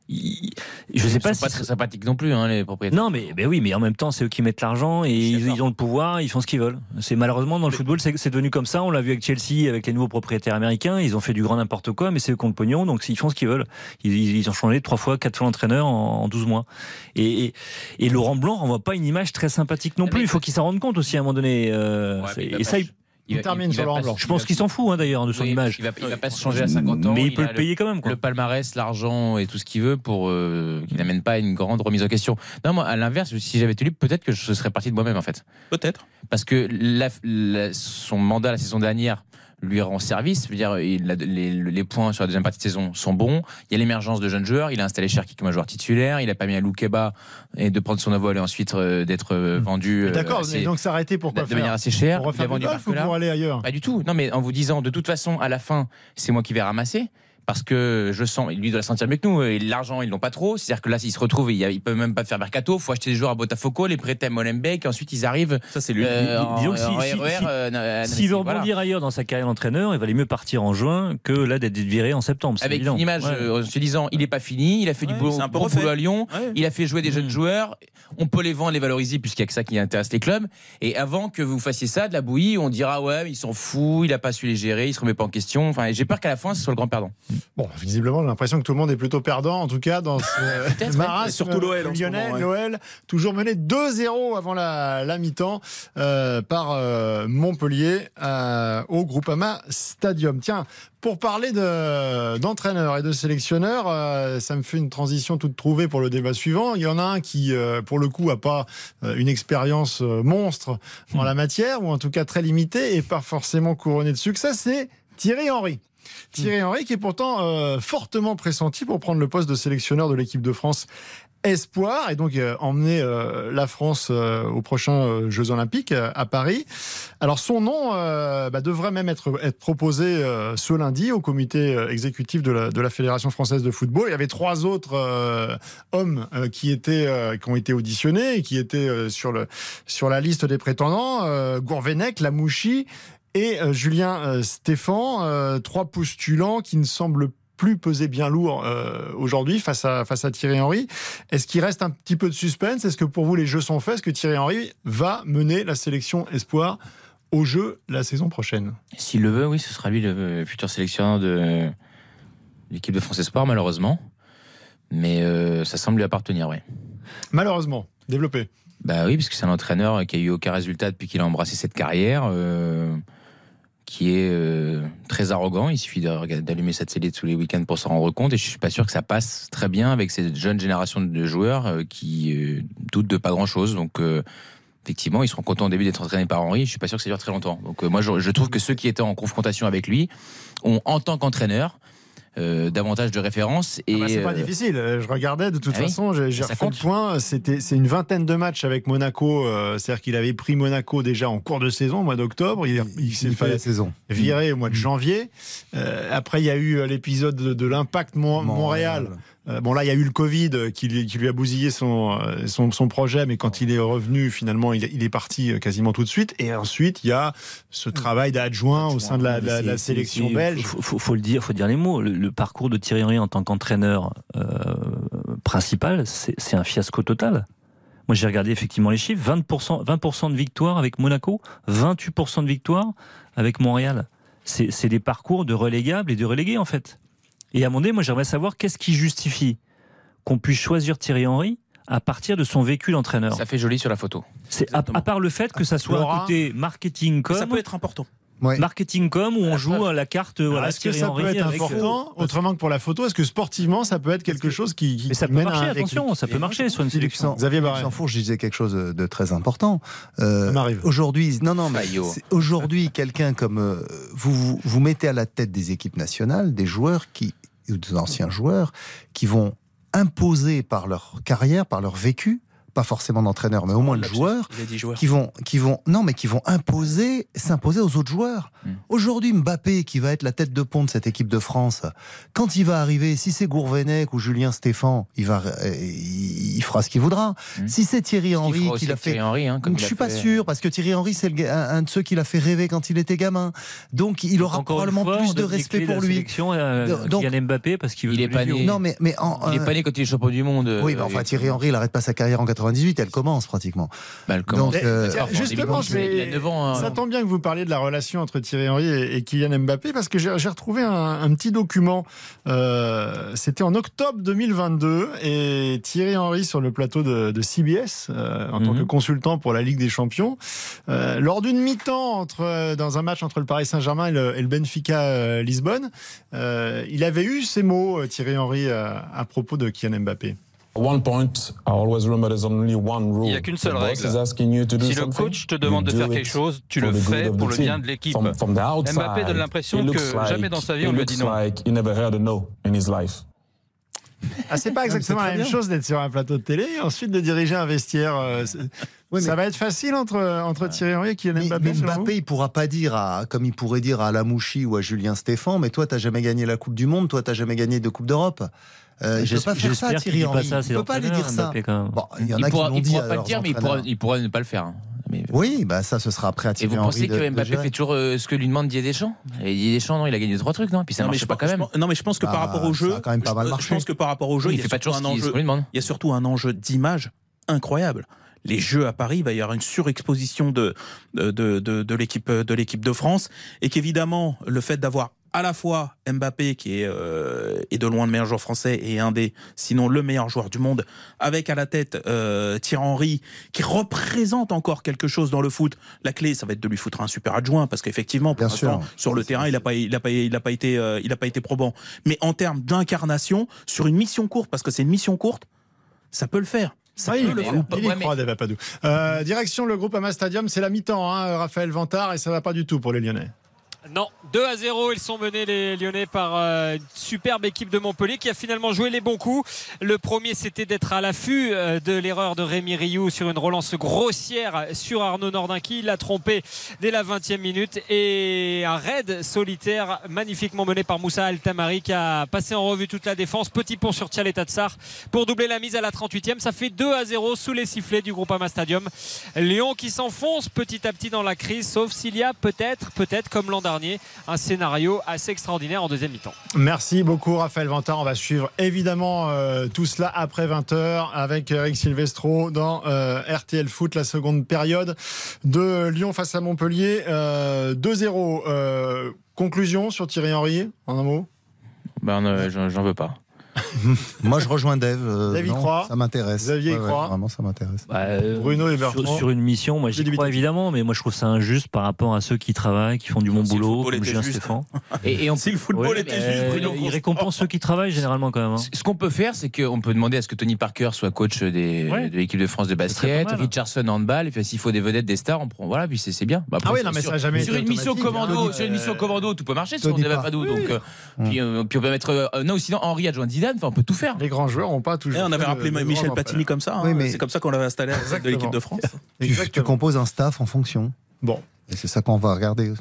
Je sais Ils pas sont si pas très sympathiques non plus, hein, les propriétaires. Non, mais ben oui, mais en même temps, c'est eux qui mettent l'argent et ils, ils ont le pouvoir, ils font ce qu'ils veulent. C'est malheureusement dans le football, c'est devenu comme ça. On l'a vu avec Chelsea, avec les nouveaux propriétaires américains. Ils ont fait du grand n'importe quoi, mais c'est eux qui ont le pognon, donc ils font ce qu'ils veulent. Ils, ont changé trois fois, quatre fois l'entraîneur en, en 12 mois. Et, et, et Laurent Blanc renvoie pas une image très sympathique non plus. Il faut qu'il s'en rende compte aussi à un moment donné. euh, Ouais, mais et ça, il- termine il- sur Laurent Blanc. je pense qu'il s'en fout hein, d'ailleurs de son Oui, image. Il va, il va pas se changer à 50 ans. Mais il peut le payer quand même. Quoi. Le palmarès, l'argent et tout ce qu'il veut pour euh, qu'il n'amène pas à une grande remise en question. Non, moi, à l'inverse, si j'avais été libre, peut-être que je serais parti de moi-même en fait. Peut-être. Parce que la- la- son mandat la saison dernière lui rend service. Je veux dire, il a- les, les points sur la deuxième partie de saison sont bons. Il y a l'émergence de jeunes joueurs. Il a installé Cherki comme un joueur titulaire. Il a pas mis à Loukeba et de prendre son envol et ensuite euh, d'être euh, vendu. euh, D'accord, mais donc s'arrêter pour quoi de faire manière assez chère. Pour Il a refaire du vendu golf ou pour aller ailleurs Pas du tout. Non, mais en vous disant, de toute façon, à la fin, c'est moi qui vais ramasser. Parce que je sens, lui doit la sentir mieux que nous. Et l'argent, ils l'ont pas trop. C'est-à-dire que là, s'ils se retrouvent, ils il peuvent même pas faire mercato. Faut acheter des joueurs à Botafogo, les prêter à Molenbeek. Ensuite, ils arrivent. Ça, c'est lui. euh, disons que S'il veut voilà. rebondir ailleurs dans sa carrière d'entraîneur, il valait mieux partir en juin que là d'être viré en septembre. Avec évident. une image Ouais. euh, en se disant, il est pas fini, il a fait Ouais, du boulot, un bon boulot à Lyon, Ouais. il a fait jouer des jeunes joueurs. On peut les vendre, les valoriser, puisqu'il y a que ça qui intéresse les clubs. Et avant que vous fassiez ça, de la bouillie, on dira ouais, mais il s'en fout, il a pas su les gérer, il se remet pas en question. Enfin, j'ai peur qu'à la fin, ce soit le grand perdant. Bon, visiblement, j'ai l'impression que tout le monde est plutôt perdant, en tout cas, dans ce marasme. Surtout l'OL lyonnais. moment, ouais. L'OL, toujours mené 2-0 avant la, la mi-temps euh, par euh, Montpellier euh, au Groupama Stadium. Tiens, pour parler de- d'entraîneurs et de sélectionneurs, euh, ça me fait une transition toute trouvée pour le débat suivant. Il y en a un qui, euh, pour le coup, a pas euh, une expérience euh, monstre en la matière, ou en tout cas très limitée, et pas forcément couronné de succès, c'est Thierry Henry. Thierry Henry qui est pourtant euh, fortement pressenti pour prendre le poste de sélectionneur de l'équipe de France espoir et donc euh, emmener euh, la France euh, aux prochains Jeux Olympiques à Paris. Alors son nom bah, devrait même être, être proposé ce lundi au comité exécutif de la, de la Fédération française de football. Il y avait trois autres hommes qui étaient qui ont été auditionnés et qui étaient sur le sur la liste des prétendants Gourvenec, Lamouchi et euh, Julien euh, Stéphan, euh, trois postulants qui ne semblent plus peser bien lourd aujourd'hui face à, face à Thierry Henry. Est-ce qu'il reste un petit peu de suspense? Est-ce que pour vous les jeux sont faits? Est-ce que Thierry Henry va mener la sélection espoir au jeu la saison prochaine? S'il le veut, oui, ce sera lui le futur sélectionneur de l'équipe de France Espoir, malheureusement. Mais euh, ça semble lui appartenir, oui. Malheureusement, développé. Bah oui, parce que c'est un entraîneur qui a eu aucun résultat depuis qu'il a embrassé cette carrière, euh, qui est euh, très arrogant. Il suffit d'allumer cette télé tous les week-ends pour s'en rendre compte. Et je suis pas sûr que ça passe très bien avec cette jeune génération de joueurs euh, qui euh, doutent de pas grand-chose. Donc effectivement, ils seront contents au début d'être entraînés par Henri. Je suis pas sûr que ça dure très longtemps. Donc moi, je, je trouve que ceux qui étaient en confrontation avec lui ont, en tant qu'entraîneur, euh, davantage de références. Et Ah bah, c'est pas euh, difficile. Je regardais de toute ah façon, j'ai refait le point. C'était c'est une vingtaine de matchs avec Monaco. euh, C'est-à-dire qu'il avait pris Monaco déjà en cours de saison, au mois d'octobre. Il, il s'est fait la saison. viré au mois de janvier. Euh, après, il y a eu l'épisode de, de l'Impact Mon- Montréal. Euh, bon, là, il y a eu le Covid qui, lui- qui lui a bousillé son, euh, son, son projet, mais quand il est revenu, finalement, il, il est parti euh, quasiment tout de suite. Et ensuite, il y a ce travail d'adjoint au sein de la, sélection belge. Faut, faut- faut le dire, faut dire les mots. Le, le parcours de Thierry Henry en tant qu'entraîneur euh, principal, c'est un fiasco total. Moi, j'ai regardé effectivement les chiffres 20%, 20 de victoire avec Monaco, 28% de victoire avec Montréal. C'est des parcours de relégables et de relégués, en fait. Et à mon avis, moi, j'aimerais savoir qu'est-ce qui justifie qu'on puisse choisir Thierry Henry à partir de son vécu d'entraîneur. ça fait joli sur la photo. C'est à, à part le fait que ça soit Laura un côté marketing comme Ça peut être important. Ouais. marketing comme où on joue à la carte Alors, voilà Est-ce que Thierry ça Henry peut être avec, euh, important, autrement que pour la photo Est-ce que sportivement, ça peut être quelque chose qui, qui mais ça peut mène à marcher un attention ça peut marcher sur une sélection Xavier Barret. Sanfourche disait quelque chose de très important. Euh, Ça m'arrive. Aujourd'hui, non, non, mais aujourd'hui, quelqu'un comme euh, vous, vous, vous mettez à la tête des équipes nationales des joueurs qui, ou des anciens joueurs, qui vont imposer par leur carrière, par leur vécu, pas forcément d'entraîneur, mais au moins de joueurs, Il a dit joueur. qui vont, qui vont, non, mais qui vont imposer, s'imposer aux autres joueurs. Hmm. Aujourd'hui, Mbappé, qui va être la tête de pont de cette équipe de France, quand il va arriver, si c'est Gourvenec ou Julien Stéphan, il va, euh, il, fera ce qu'il voudra. Hmm. Si c'est Thierry Henry qui l'a fait, Thierry Henry, hein, comme je suis pas fait. sûr parce que Thierry Henry c'est le un, un de ceux qui l'a fait rêver quand il était gamin. Donc il aura Encore probablement fois, plus de respect pour lui. sélection, euh, Donc- Mbappé parce qu'il veut Il est pas né. Non mais mais en, Il est euh, pas né quand il est champion du monde. oui, euh, mais enfin Thierry Henry, il arrête pas sa carrière en 98, elle commence pratiquement. Bah, elle commence. Donc, euh, justement, 2012, je vais- il a 9 ans. hein. ça tombe bien que vous parliez de la relation entre Thierry Henry et, et Kylian Mbappé parce que j'ai retrouvé un, un petit document. euh, C'était en octobre 2022 et Thierry Henry sur le plateau de, de CBS euh, en tant Mhm. que consultant pour la Ligue des Champions euh, lors d'une mi-temps entre euh, dans un match entre le Paris Saint-Germain et le, et le Benfica euh, Lisbonne, euh, il avait eu ces mots euh, Thierry Henry euh, à propos de Kylian Mbappé. One point, I always remember there's only one rule. Il n'y a qu'une seule règle. Si le coach te demande de you faire quelque chose, tu for le fais of pour the le bien de l'équipe. From, from the outside, Mbappé donne l'impression que jamais dans sa vie on lui a dit non. Ah, c'est pas exactement la même bien. chose d'être sur un plateau de télé et ensuite de diriger un vestiaire. euh, ça va être facile entre, entre Thierry Henry et Kylian Mais, Mbappé. mais Mbappé, il pourra pas dire, à, comme il pourrait dire à Lamouchi ou à Julien Stéphan, mais toi, t'as jamais gagné la Coupe du Monde, toi, t'as jamais gagné de Coupe d'Europe. Euh, il peut J'espère pas faire ça, Thierry Henry. il peut pas lui dire ça. Bon, il y en il a pourra, qui l'ont il dit pourra à pas le dire, mais il pourra, il pourra ne pas le faire. hein. Mais- Oui, bah ça, ce sera après à Et Thierry vous Henry pensez que de Mbappé fait toujours euh, ce que lui demande Didier Deschamps? Et Didier Deschamps, non, il a gagné 2-3 trucs, non? Puis ça Non, mais marche je pas pense- quand je même. pense- Non, mais je pense que Bah, par rapport au ça jeu, a quand même pas mal je- marché. je pense que par rapport au jeu, Oui, il il y a fait pas toujours un enjeu. qu'on lui demande. Il y a surtout un enjeu d'image incroyable. Les Jeux à Paris, il va y avoir une surexposition de de, de, de, de l'équipe de l'équipe de France et qu'évidemment le fait d'avoir à la fois Mbappé qui est, euh, est de loin le meilleur joueur français et un des sinon le meilleur joueur du monde avec à la tête euh, Thierry Henry qui représente encore quelque chose dans le foot. La clé ça va être de lui foutre un super adjoint parce qu'effectivement pour l'instant sur le terrain il a pas il a pas il a pas été euh, il a pas été probant. Mais en termes d'incarnation sur une mission courte parce que c'est une mission courte, ça peut le faire. Ça Oui, peut le il, faire. il y Ouais, mais- croit, David Papadou. Euh, direction le groupe Ama Stadium, c'est la mi-temps, hein, Raphaël Vantard, et ça va pas du tout pour les Lyonnais. Non, 2 à 0, ils sont menés les Lyonnais par euh, une superbe équipe de Montpellier qui a finalement joué les bons coups. Le premier c'était d'être à l'affût euh, de l'erreur de Rémi Rioux sur une relance grossière sur Arnaud Nordin qui l'a trompé dès la 20e minute et un raid solitaire magnifiquement mené par Moussa Altamari qui a passé en revue toute la défense. Petit pont sur Tchaleta Tsar pour doubler la mise à la 38e. Ça fait 2 à 0 sous les sifflets du groupe Ama Stadium. Lyon qui s'enfonce petit à petit dans la crise, sauf s'il y a peut-être, peut-être comme l'an dernier, un scénario assez extraordinaire en deuxième mi-temps. Merci beaucoup Raphaël Vantard. On va suivre évidemment euh, tout cela après 20h avec Eric Silvestro dans euh, RTL Foot, la seconde période de Lyon face à Montpellier. Euh, 2-0. Euh, conclusion sur Thierry Henry, en un mot? Ben, euh, j'en veux pas. Moi, je rejoins Dave. euh, Dave y croit Ça m'intéresse. Xavier y Ouais, ouais, croit Vraiment, ça m'intéresse. Bah, euh, Bruno et Bertrand. sur une mission, moi j'y crois évidemment, mais moi je trouve ça injuste par rapport à ceux qui travaillent, qui font du bon Si boulot, football comme Julien. Stéphane. Et, et on Si le football Ouais, était juste, euh, Bruno il récompense ceux qui travaillent généralement quand même. hein. Ce qu'on peut faire, c'est qu'on peut demander à ce que Tony Parker soit coach des, Ouais. de l'équipe de France de basket. Richardson handball, et puis s'il faut des vedettes, des stars, on prend. Voilà, puis c'est bien. Bah, après, Ah oui, sur- non, mais ça jamais sur une mission commando, hein. sur une mission commando, tout peut marcher sur Tony on Parker. pas d'où. Donc, puis, on peut mettre. non, sinon Henri adjoint Zidane, enfin, on peut tout faire. Les grands joueurs n'ont pas toujours. Eh, on avait rappelé Michel Platini comme ça. hein. Oui, mais- C'est comme ça qu'on l'avait installé à la tête de l'équipe de France. Tu, tu composes un staff en fonction. Bon. Et c'est ça qu'on va regarder.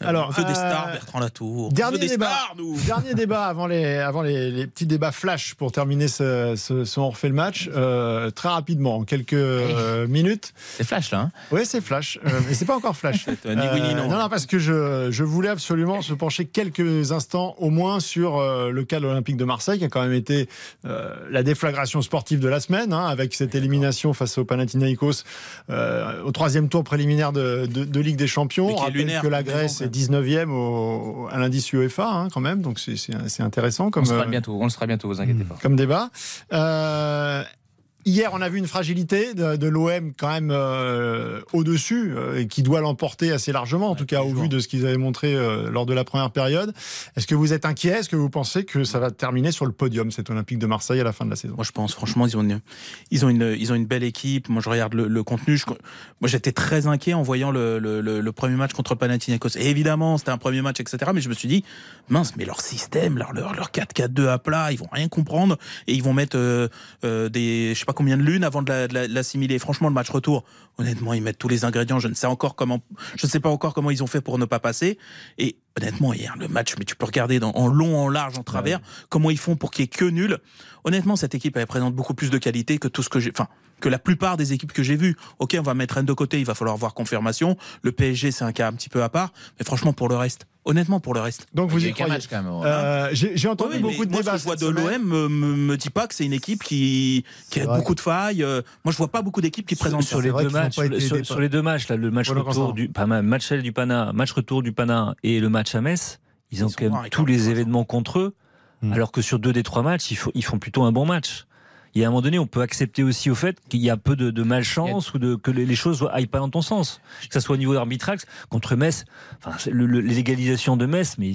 Alors, on veut des euh, stars, Bertrand Latour. Dernier des débat. stars, nous. Dernier débat avant les, avant les, les petits débats flash pour terminer ce, ce, ce on refait le match. Euh, très rapidement, en quelques euh, minutes. C'est flash là. hein. Oui, c'est flash, euh, mais c'est pas encore flash. Euh, ni oui ni non. non, non, parce que je, je voulais absolument se pencher quelques instants au moins sur euh, le cas de l'Olympique de Marseille, qui a quand même été euh, la déflagration sportive de la semaine, hein, avec cette élimination face au Panathinaikos euh, au troisième tour préliminaire de, de, de Ligue des Champions. Mais qui est lunaire, que la Grèce raison, est 19e au, à l'indice UEFA, hein, quand même, donc c'est- intéressant comme, On le sera euh, bientôt, on le sera bientôt, vous inquiétez pas. comme débat. Euh, Hier, on a vu une fragilité de, de l'OM quand même euh, au-dessus, euh, et qui doit l'emporter assez largement, en tout cas au vu de ce qu'ils avaient montré euh, lors de la première période. Est-ce que vous êtes inquiet? Est-ce que vous pensez que ça va terminer sur le podium, cet Olympique de Marseille, à la fin de la saison? Moi, je pense, franchement, ils ont une, ils ont une, ils ont une belle équipe. Moi, je regarde le, le contenu. Je- moi, j'étais très inquiet en voyant le, le, le- premier match contre le Panathinaikos. Et évidemment, c'était un premier match, etc. Mais je me suis dit, mince, mais leur système, leur, leur, leur 4-4-2 à plat, ils vont rien comprendre. Et ils vont mettre euh, euh, des, je sais pas combien de lunes avant de la- de la- de l'assimiler. Franchement, le match retour, honnêtement, ils mettent tous les ingrédients. Je ne sais encore comment, je ne sais pas encore comment ils ont fait pour ne pas passer. Et honnêtement, hier, le match, mais tu peux regarder dans, en long, en large, en travers, comment ils font pour qu'il y ait que nul. Honnêtement, cette équipe, elle présente beaucoup plus de qualité que tout ce que j'ai, enfin, que la plupart des équipes que j'ai vues. Ok, on va mettre Rennes de côté, il va falloir voir confirmation. Le PSG, c'est un cas un petit peu à part. Mais franchement, pour le reste, honnêtement, pour le reste. Donc vous y croyez match quand même. Euh, J'ai entendu Oui, beaucoup de moi, débats. ce que je vois cette de l'OM me, me, me dit pas que c'est une équipe qui, qui a vrai. beaucoup de failles. Euh, Moi, je vois pas beaucoup d'équipes qui présentent sur les deux matchs, sur, les deux matchs, là, le match Voilà, retour du pas mal, match du Pana, match retour du Pana et le match à Metz, ils ont Ils quand même tous les événements contre eux, Hmm. alors que sur deux des trois matchs, ils, font- ils font plutôt un bon match. Et à un moment donné, on peut accepter aussi au fait qu'il y a peu de, de malchance ou de, que les, les choses aillent pas dans ton sens. Que ça soit au niveau arbitral, contre Metz, enfin, c'est le- le- l'égalisation de Metz, mais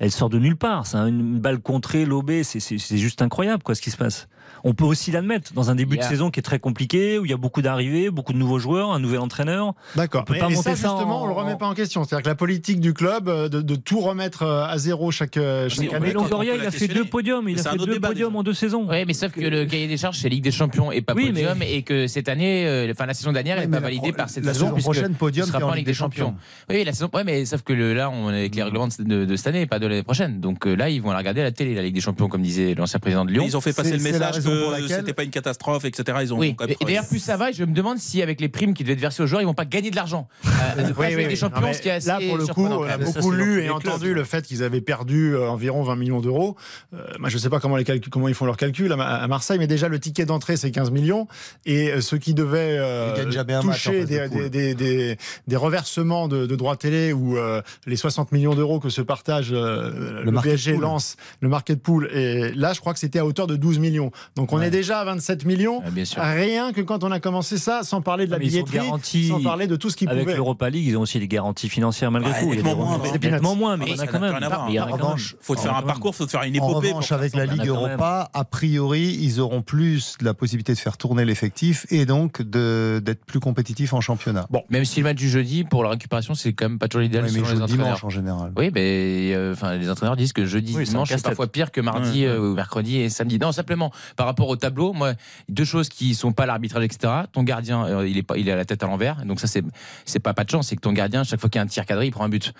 elle sort de nulle part. C'est une balle contrée, lobée, c'est juste incroyable quoi ce qui se passe. On peut aussi l'admettre dans un début de saison qui est très compliqué, où il y a beaucoup d'arrivées, beaucoup de nouveaux joueurs, un nouvel entraîneur. D'accord. On peut Et, pas et monter ça, ça justement, en- on le remet pas en question. C'est-à-dire que la politique du club, euh, de, de tout remettre euh, à zéro chaque, euh, chaque Mais année. Longoria, il a fait deux podiums, il a fait deux podiums en deux saisons. Oui, mais sauf que le cahier des charges, c'est Ligue des Champions et pas Oui, podium, mais- et que cette année, euh, enfin la saison dernière, elle n'est pas validée par cette la saison. prochaine, podium, sera pas en Ligue des Champions. Oui, la saison. Ouais, mais sauf que là, on est avec les règlements de, cette année, pas de l'année prochaine. Donc là, ils vont la regarder à la télé, la Ligue des Champions, comme disait l'ancien président de Lyon. Ils ont fait passer le message raison pour que laquelle- c'était pas une catastrophe, etc. Ils ont Oui, quand même et, d'ailleurs, plus ça va, je me demande si avec les primes qui devaient être versées aux joueurs, ils vont pas gagner de l'argent. Euh, Oui, avec oui, des champions, Non, ce qui est assez là, pour le coup, on a beaucoup lu et entendu le fait qu'ils avaient perdu euh, environ 20 millions d'euros. Euh, moi, je ne sais pas comment, les calculs, comment ils font leurs calculs à, Ma- à Marseille, mais déjà, le ticket d'entrée, c'est 15 millions. Et euh, ceux qui devaient euh, toucher de des, poule. des, des, des- des reversements de, de droits télé ou euh, les 60 millions d'euros que se partage euh, le, market PSG pool. lance, le market pool. Et là, je crois que c'était à hauteur de 12 millions. Donc, on est déjà à 27 millions. Ah, bien sûr. Rien que quand on a commencé ça, sans parler de la sont billetterie, garantis sans parler de tout ce qui Avec pouvait. l'Europa League, ils ont aussi des garanties financières malgré Ouais, tout. Il y a des moins, nettement moins, mais Mais il y en a quand même. Il en En revanche, Faut te faire En un revanche. parcours, faut te faire une En épopée. revanche, pour avec la. Il en Ligue. Europa, a priori, ils auront plus la possibilité de faire tourner l'effectif et donc d'être plus compétitifs en championnat. Bon, Même si le match du jeudi, pour la récupération, c'est quand même pas toujours l'idéal mais les dimanche en général. Oui, mais euh, enfin, les entraîneurs disent que jeudi, dimanche, c'est parfois pire que mardi, euh, ou mercredi et samedi. Non, simplement, par rapport au tableau, moi, deux choses qui sont pas l'arbitrage, etc. Ton gardien, euh, il est pas, il est à la tête à l'envers. Donc ça, c'est, c'est pas pas de chance, c'est que ton gardien, chaque fois qu'il y a un tir cadré, il prend un but.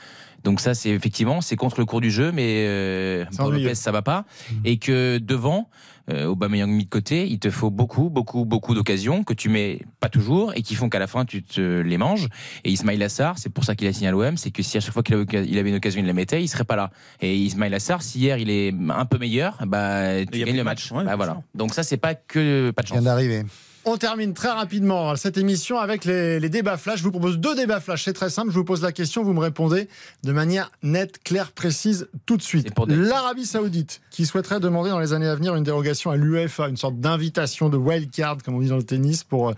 Donc ça, c'est effectivement, c'est contre le cours du jeu, mais euh, pour. Lopez, ça va pas. Et que devant, euh, Aubameyang mis de côté, il te faut beaucoup, beaucoup, beaucoup d'occasions que tu mets pas toujours et qui font qu'à la fin tu te les manges. Et Ismail Assar, c'est pour ça qu'il a signé à l'OM, c'est que si à chaque fois qu'il avait, il avait une occasion, il la mettait, il serait pas là. Et Ismail Assar, si hier il est un peu meilleur, bah tu gagnes le match. match, ouais, Bah, bien voilà. Donc ça c'est pas que pas de Il vient chance. d'arriver. On termine très rapidement cette émission avec les, les débats flash. Je vous propose deux débats flash. C'est très simple. Je vous pose la question, vous me répondez de manière nette, claire, précise, tout de suite. L'Arabie Saoudite, qui souhaiterait demander dans les années à venir une dérogation à l'UEFA, une sorte d'invitation de wild card, comme on dit dans le tennis, pour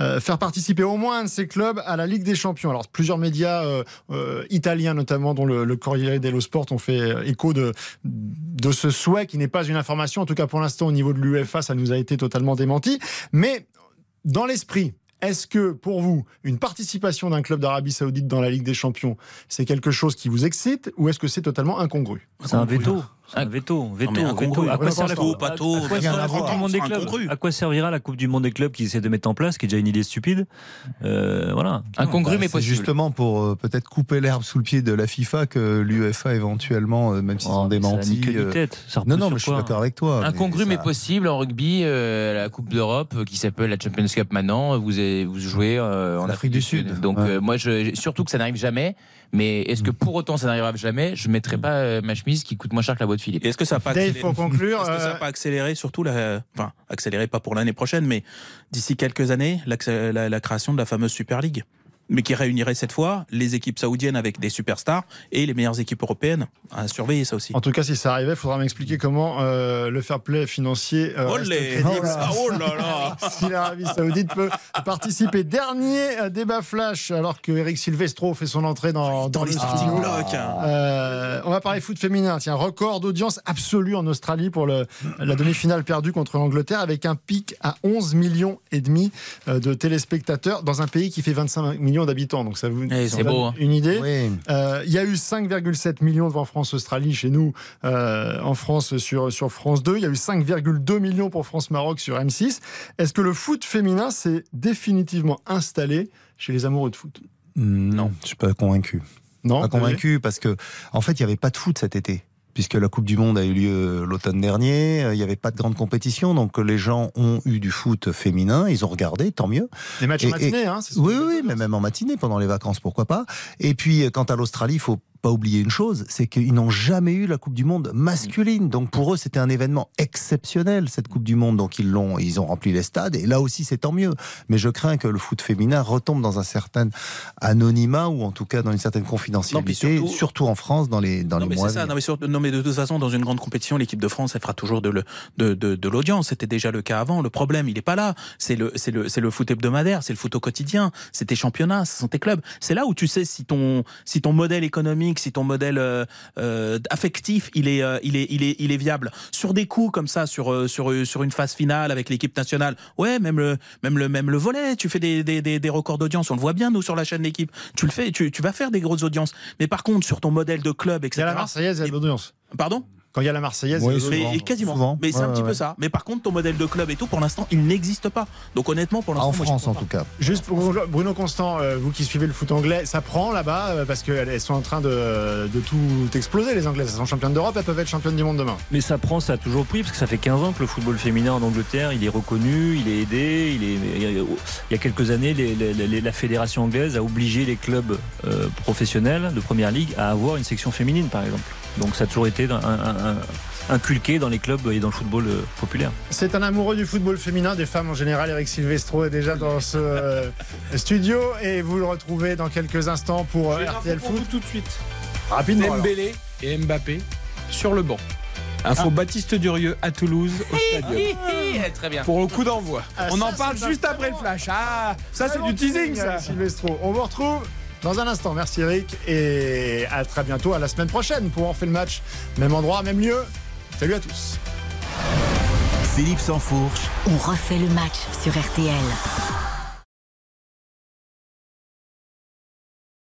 euh, faire participer au moins un de ces clubs à la Ligue des Champions. Alors, plusieurs médias euh, euh, italiens, notamment, dont le, le Corriere dello Sport, ont fait euh, écho de, de ce souhait qui n'est pas une information. En tout cas, pour l'instant, au niveau de l'UEFA, ça nous a été totalement démenti. Mais dans l'esprit, est-ce que pour vous, une participation d'un club d'Arabie Saoudite dans la Ligue des Champions, c'est quelque chose qui vous excite ou est-ce que c'est totalement incongru? C'est un veto. Un veto. Veto. mais incongru. veto. À quoi sert la coupe pas tôt, à quoi servira la Coupe du monde des clubs qui essaie de mettre en place, qui est déjà une idée stupide Euh, Voilà. Incongru Bah, mais c'est possible. justement pour euh, peut-être couper l'herbe sous le pied de la FIFA que l'UEFA éventuellement, euh, même s'ils Oh, ont démenti. euh, tête. Ça Non, non, mais je suis d'accord avec toi. Incongru mais, ça- possible en rugby, euh, la Coupe d'Europe euh, qui s'appelle la Champions Cup maintenant. Vous, avez- vous jouez euh, en Afrique du Sud. Donc Ouais. euh, moi, je, surtout que ça n'arrive jamais. Mais est-ce que pour autant ça n'arrivera jamais Je mettrai pas euh, ma chemise qui coûte moins cher que la boîte Philippe. Et Est-ce que ça n'a pas Dave, accéléré pour conclure, Est-ce que ça euh, n'a pas accéléré surtout la, enfin accéléré pas pour l'année prochaine, mais d'ici quelques années la création de la fameuse Super League, mais qui réunirait cette fois les équipes saoudiennes avec des superstars et les meilleures équipes européennes. À surveiller ça aussi. En tout cas, si ça arrivait, il faudra m'expliquer comment euh, le fair play financier euh, reste Olé crédible. Ah, oh là là si l'Arabie Saoudite peut participer. Dernier euh, débat flash, alors que Eric Silvestro fait son entrée dans, dans Dans le les starting blocks. Euh, on va parler foot féminin. Tiens, record d'audience absolue en Australie pour le, la demi-finale perdue contre l'Angleterre avec un pic à 11 millions et demi de téléspectateurs dans un pays qui fait 25 millions millions d'habitants. Donc ça vous Eh, ça c'est donne beau, hein. une idée. Oui. Euh, Il y a eu 5,7 millions devant France-Australie chez nous euh, en France sur, sur France 2. Il y a eu 5,2 millions pour France-Maroc sur M6. Est-ce que le foot féminin s'est définitivement installé chez les amoureux de foot? Non, je suis pas convaincu. Non Pas convaincu parce que, en fait, il n'y avait pas de foot cet été. Puisque la Coupe du Monde a eu lieu l'automne dernier, euh, il n'y avait pas de grande compétition, donc les gens ont eu du foot féminin, ils ont regardé, tant mieux. Les matchs en matinée, et- hein, ce Oui, oui, mais même en matinée, pendant les vacances, pourquoi pas. Et puis, euh, quant à l'Australie, il faut pas oublier une chose, c'est qu'ils n'ont jamais eu la Coupe du Monde masculine. Donc pour eux, c'était un événement exceptionnel, cette Coupe du Monde. Donc ils l'ont, ils ont rempli les stades. Et là aussi, c'est tant mieux. Mais je crains que le foot féminin retombe dans un certain anonymat ou en tout cas dans une certaine confidentialité, surtout- surtout, en France, dans les, dans non, les mais mois. ça. Non mais, non, mais de toute façon, dans une grande compétition, l'équipe de France, elle fera toujours de, le- de, de, de l'audience. C'était déjà le cas avant. Le problème, il n'est pas là. C'est le, c'est le, c'est le foot hebdomadaire, c'est le foot au quotidien, c'est tes championnats, ce sont tes clubs. C'est là où tu sais si ton, si ton modèle économique, si ton modèle euh, euh, affectif, il est, euh, il est, il est, il est viable. Sur des coups comme ça, sur, sur, sur une phase finale avec l'équipe nationale, ouais, même le, même le, même le volet, tu fais des, des, des, des records d'audience. On le voit bien nous sur la chaîne d'équipe. Tu le fais, tu, tu vas faire des grosses audiences. Mais par contre, sur ton modèle de club, Il y etc. a la Marseillaise, il y a de l'audience. Pardon? Quand il y a la Marseillaise, Oui, mais, et quasiment. Souvent. Mais c'est un petit ouais. peu ça. Mais par contre, ton modèle de club et tout, pour l'instant, il n'existe pas. Donc honnêtement, pour l'instant, En moi, France, en pas. tout cas. Juste pour Bruno Constant, euh, vous qui suivez le foot anglais, ça prend là-bas euh, parce qu'elles sont en train de, de tout exploser, les Anglaises. Elles sont championnes d'Europe, elles peuvent être championnes du monde demain. Mais ça prend, ça a toujours pris, parce que ça fait 15 ans que le football féminin en Angleterre, il est reconnu, il est aidé. Il, est, il y a quelques années, les- les- les- la fédération anglaise a obligé les clubs euh, professionnels de première ligue à avoir une section féminine, par exemple. Donc ça a toujours été un- un- un- inculqué dans les clubs et dans le football euh, populaire. C'est un amoureux du football féminin, des femmes en général. Eric Silvestro est déjà dans ce euh, studio et vous le retrouvez dans quelques instants pour euh, RTL Foot. tout de suite. Rapidement. Dembélé et Mbappé sur le banc. Info Baptiste Durieux à Toulouse au stadium. Très bien. Pour le coup d'envoi. Ah, On ça, en parle juste après le flash. Ah, ça c'est du teasing ça. Eric Silvestro. On vous retrouve dans un instant. Merci Eric et à très bientôt, à la semaine prochaine pour en faire le match. Même endroit, même lieu. Salut à tous. Philippe Sansfourche. On refait le match sur RTL.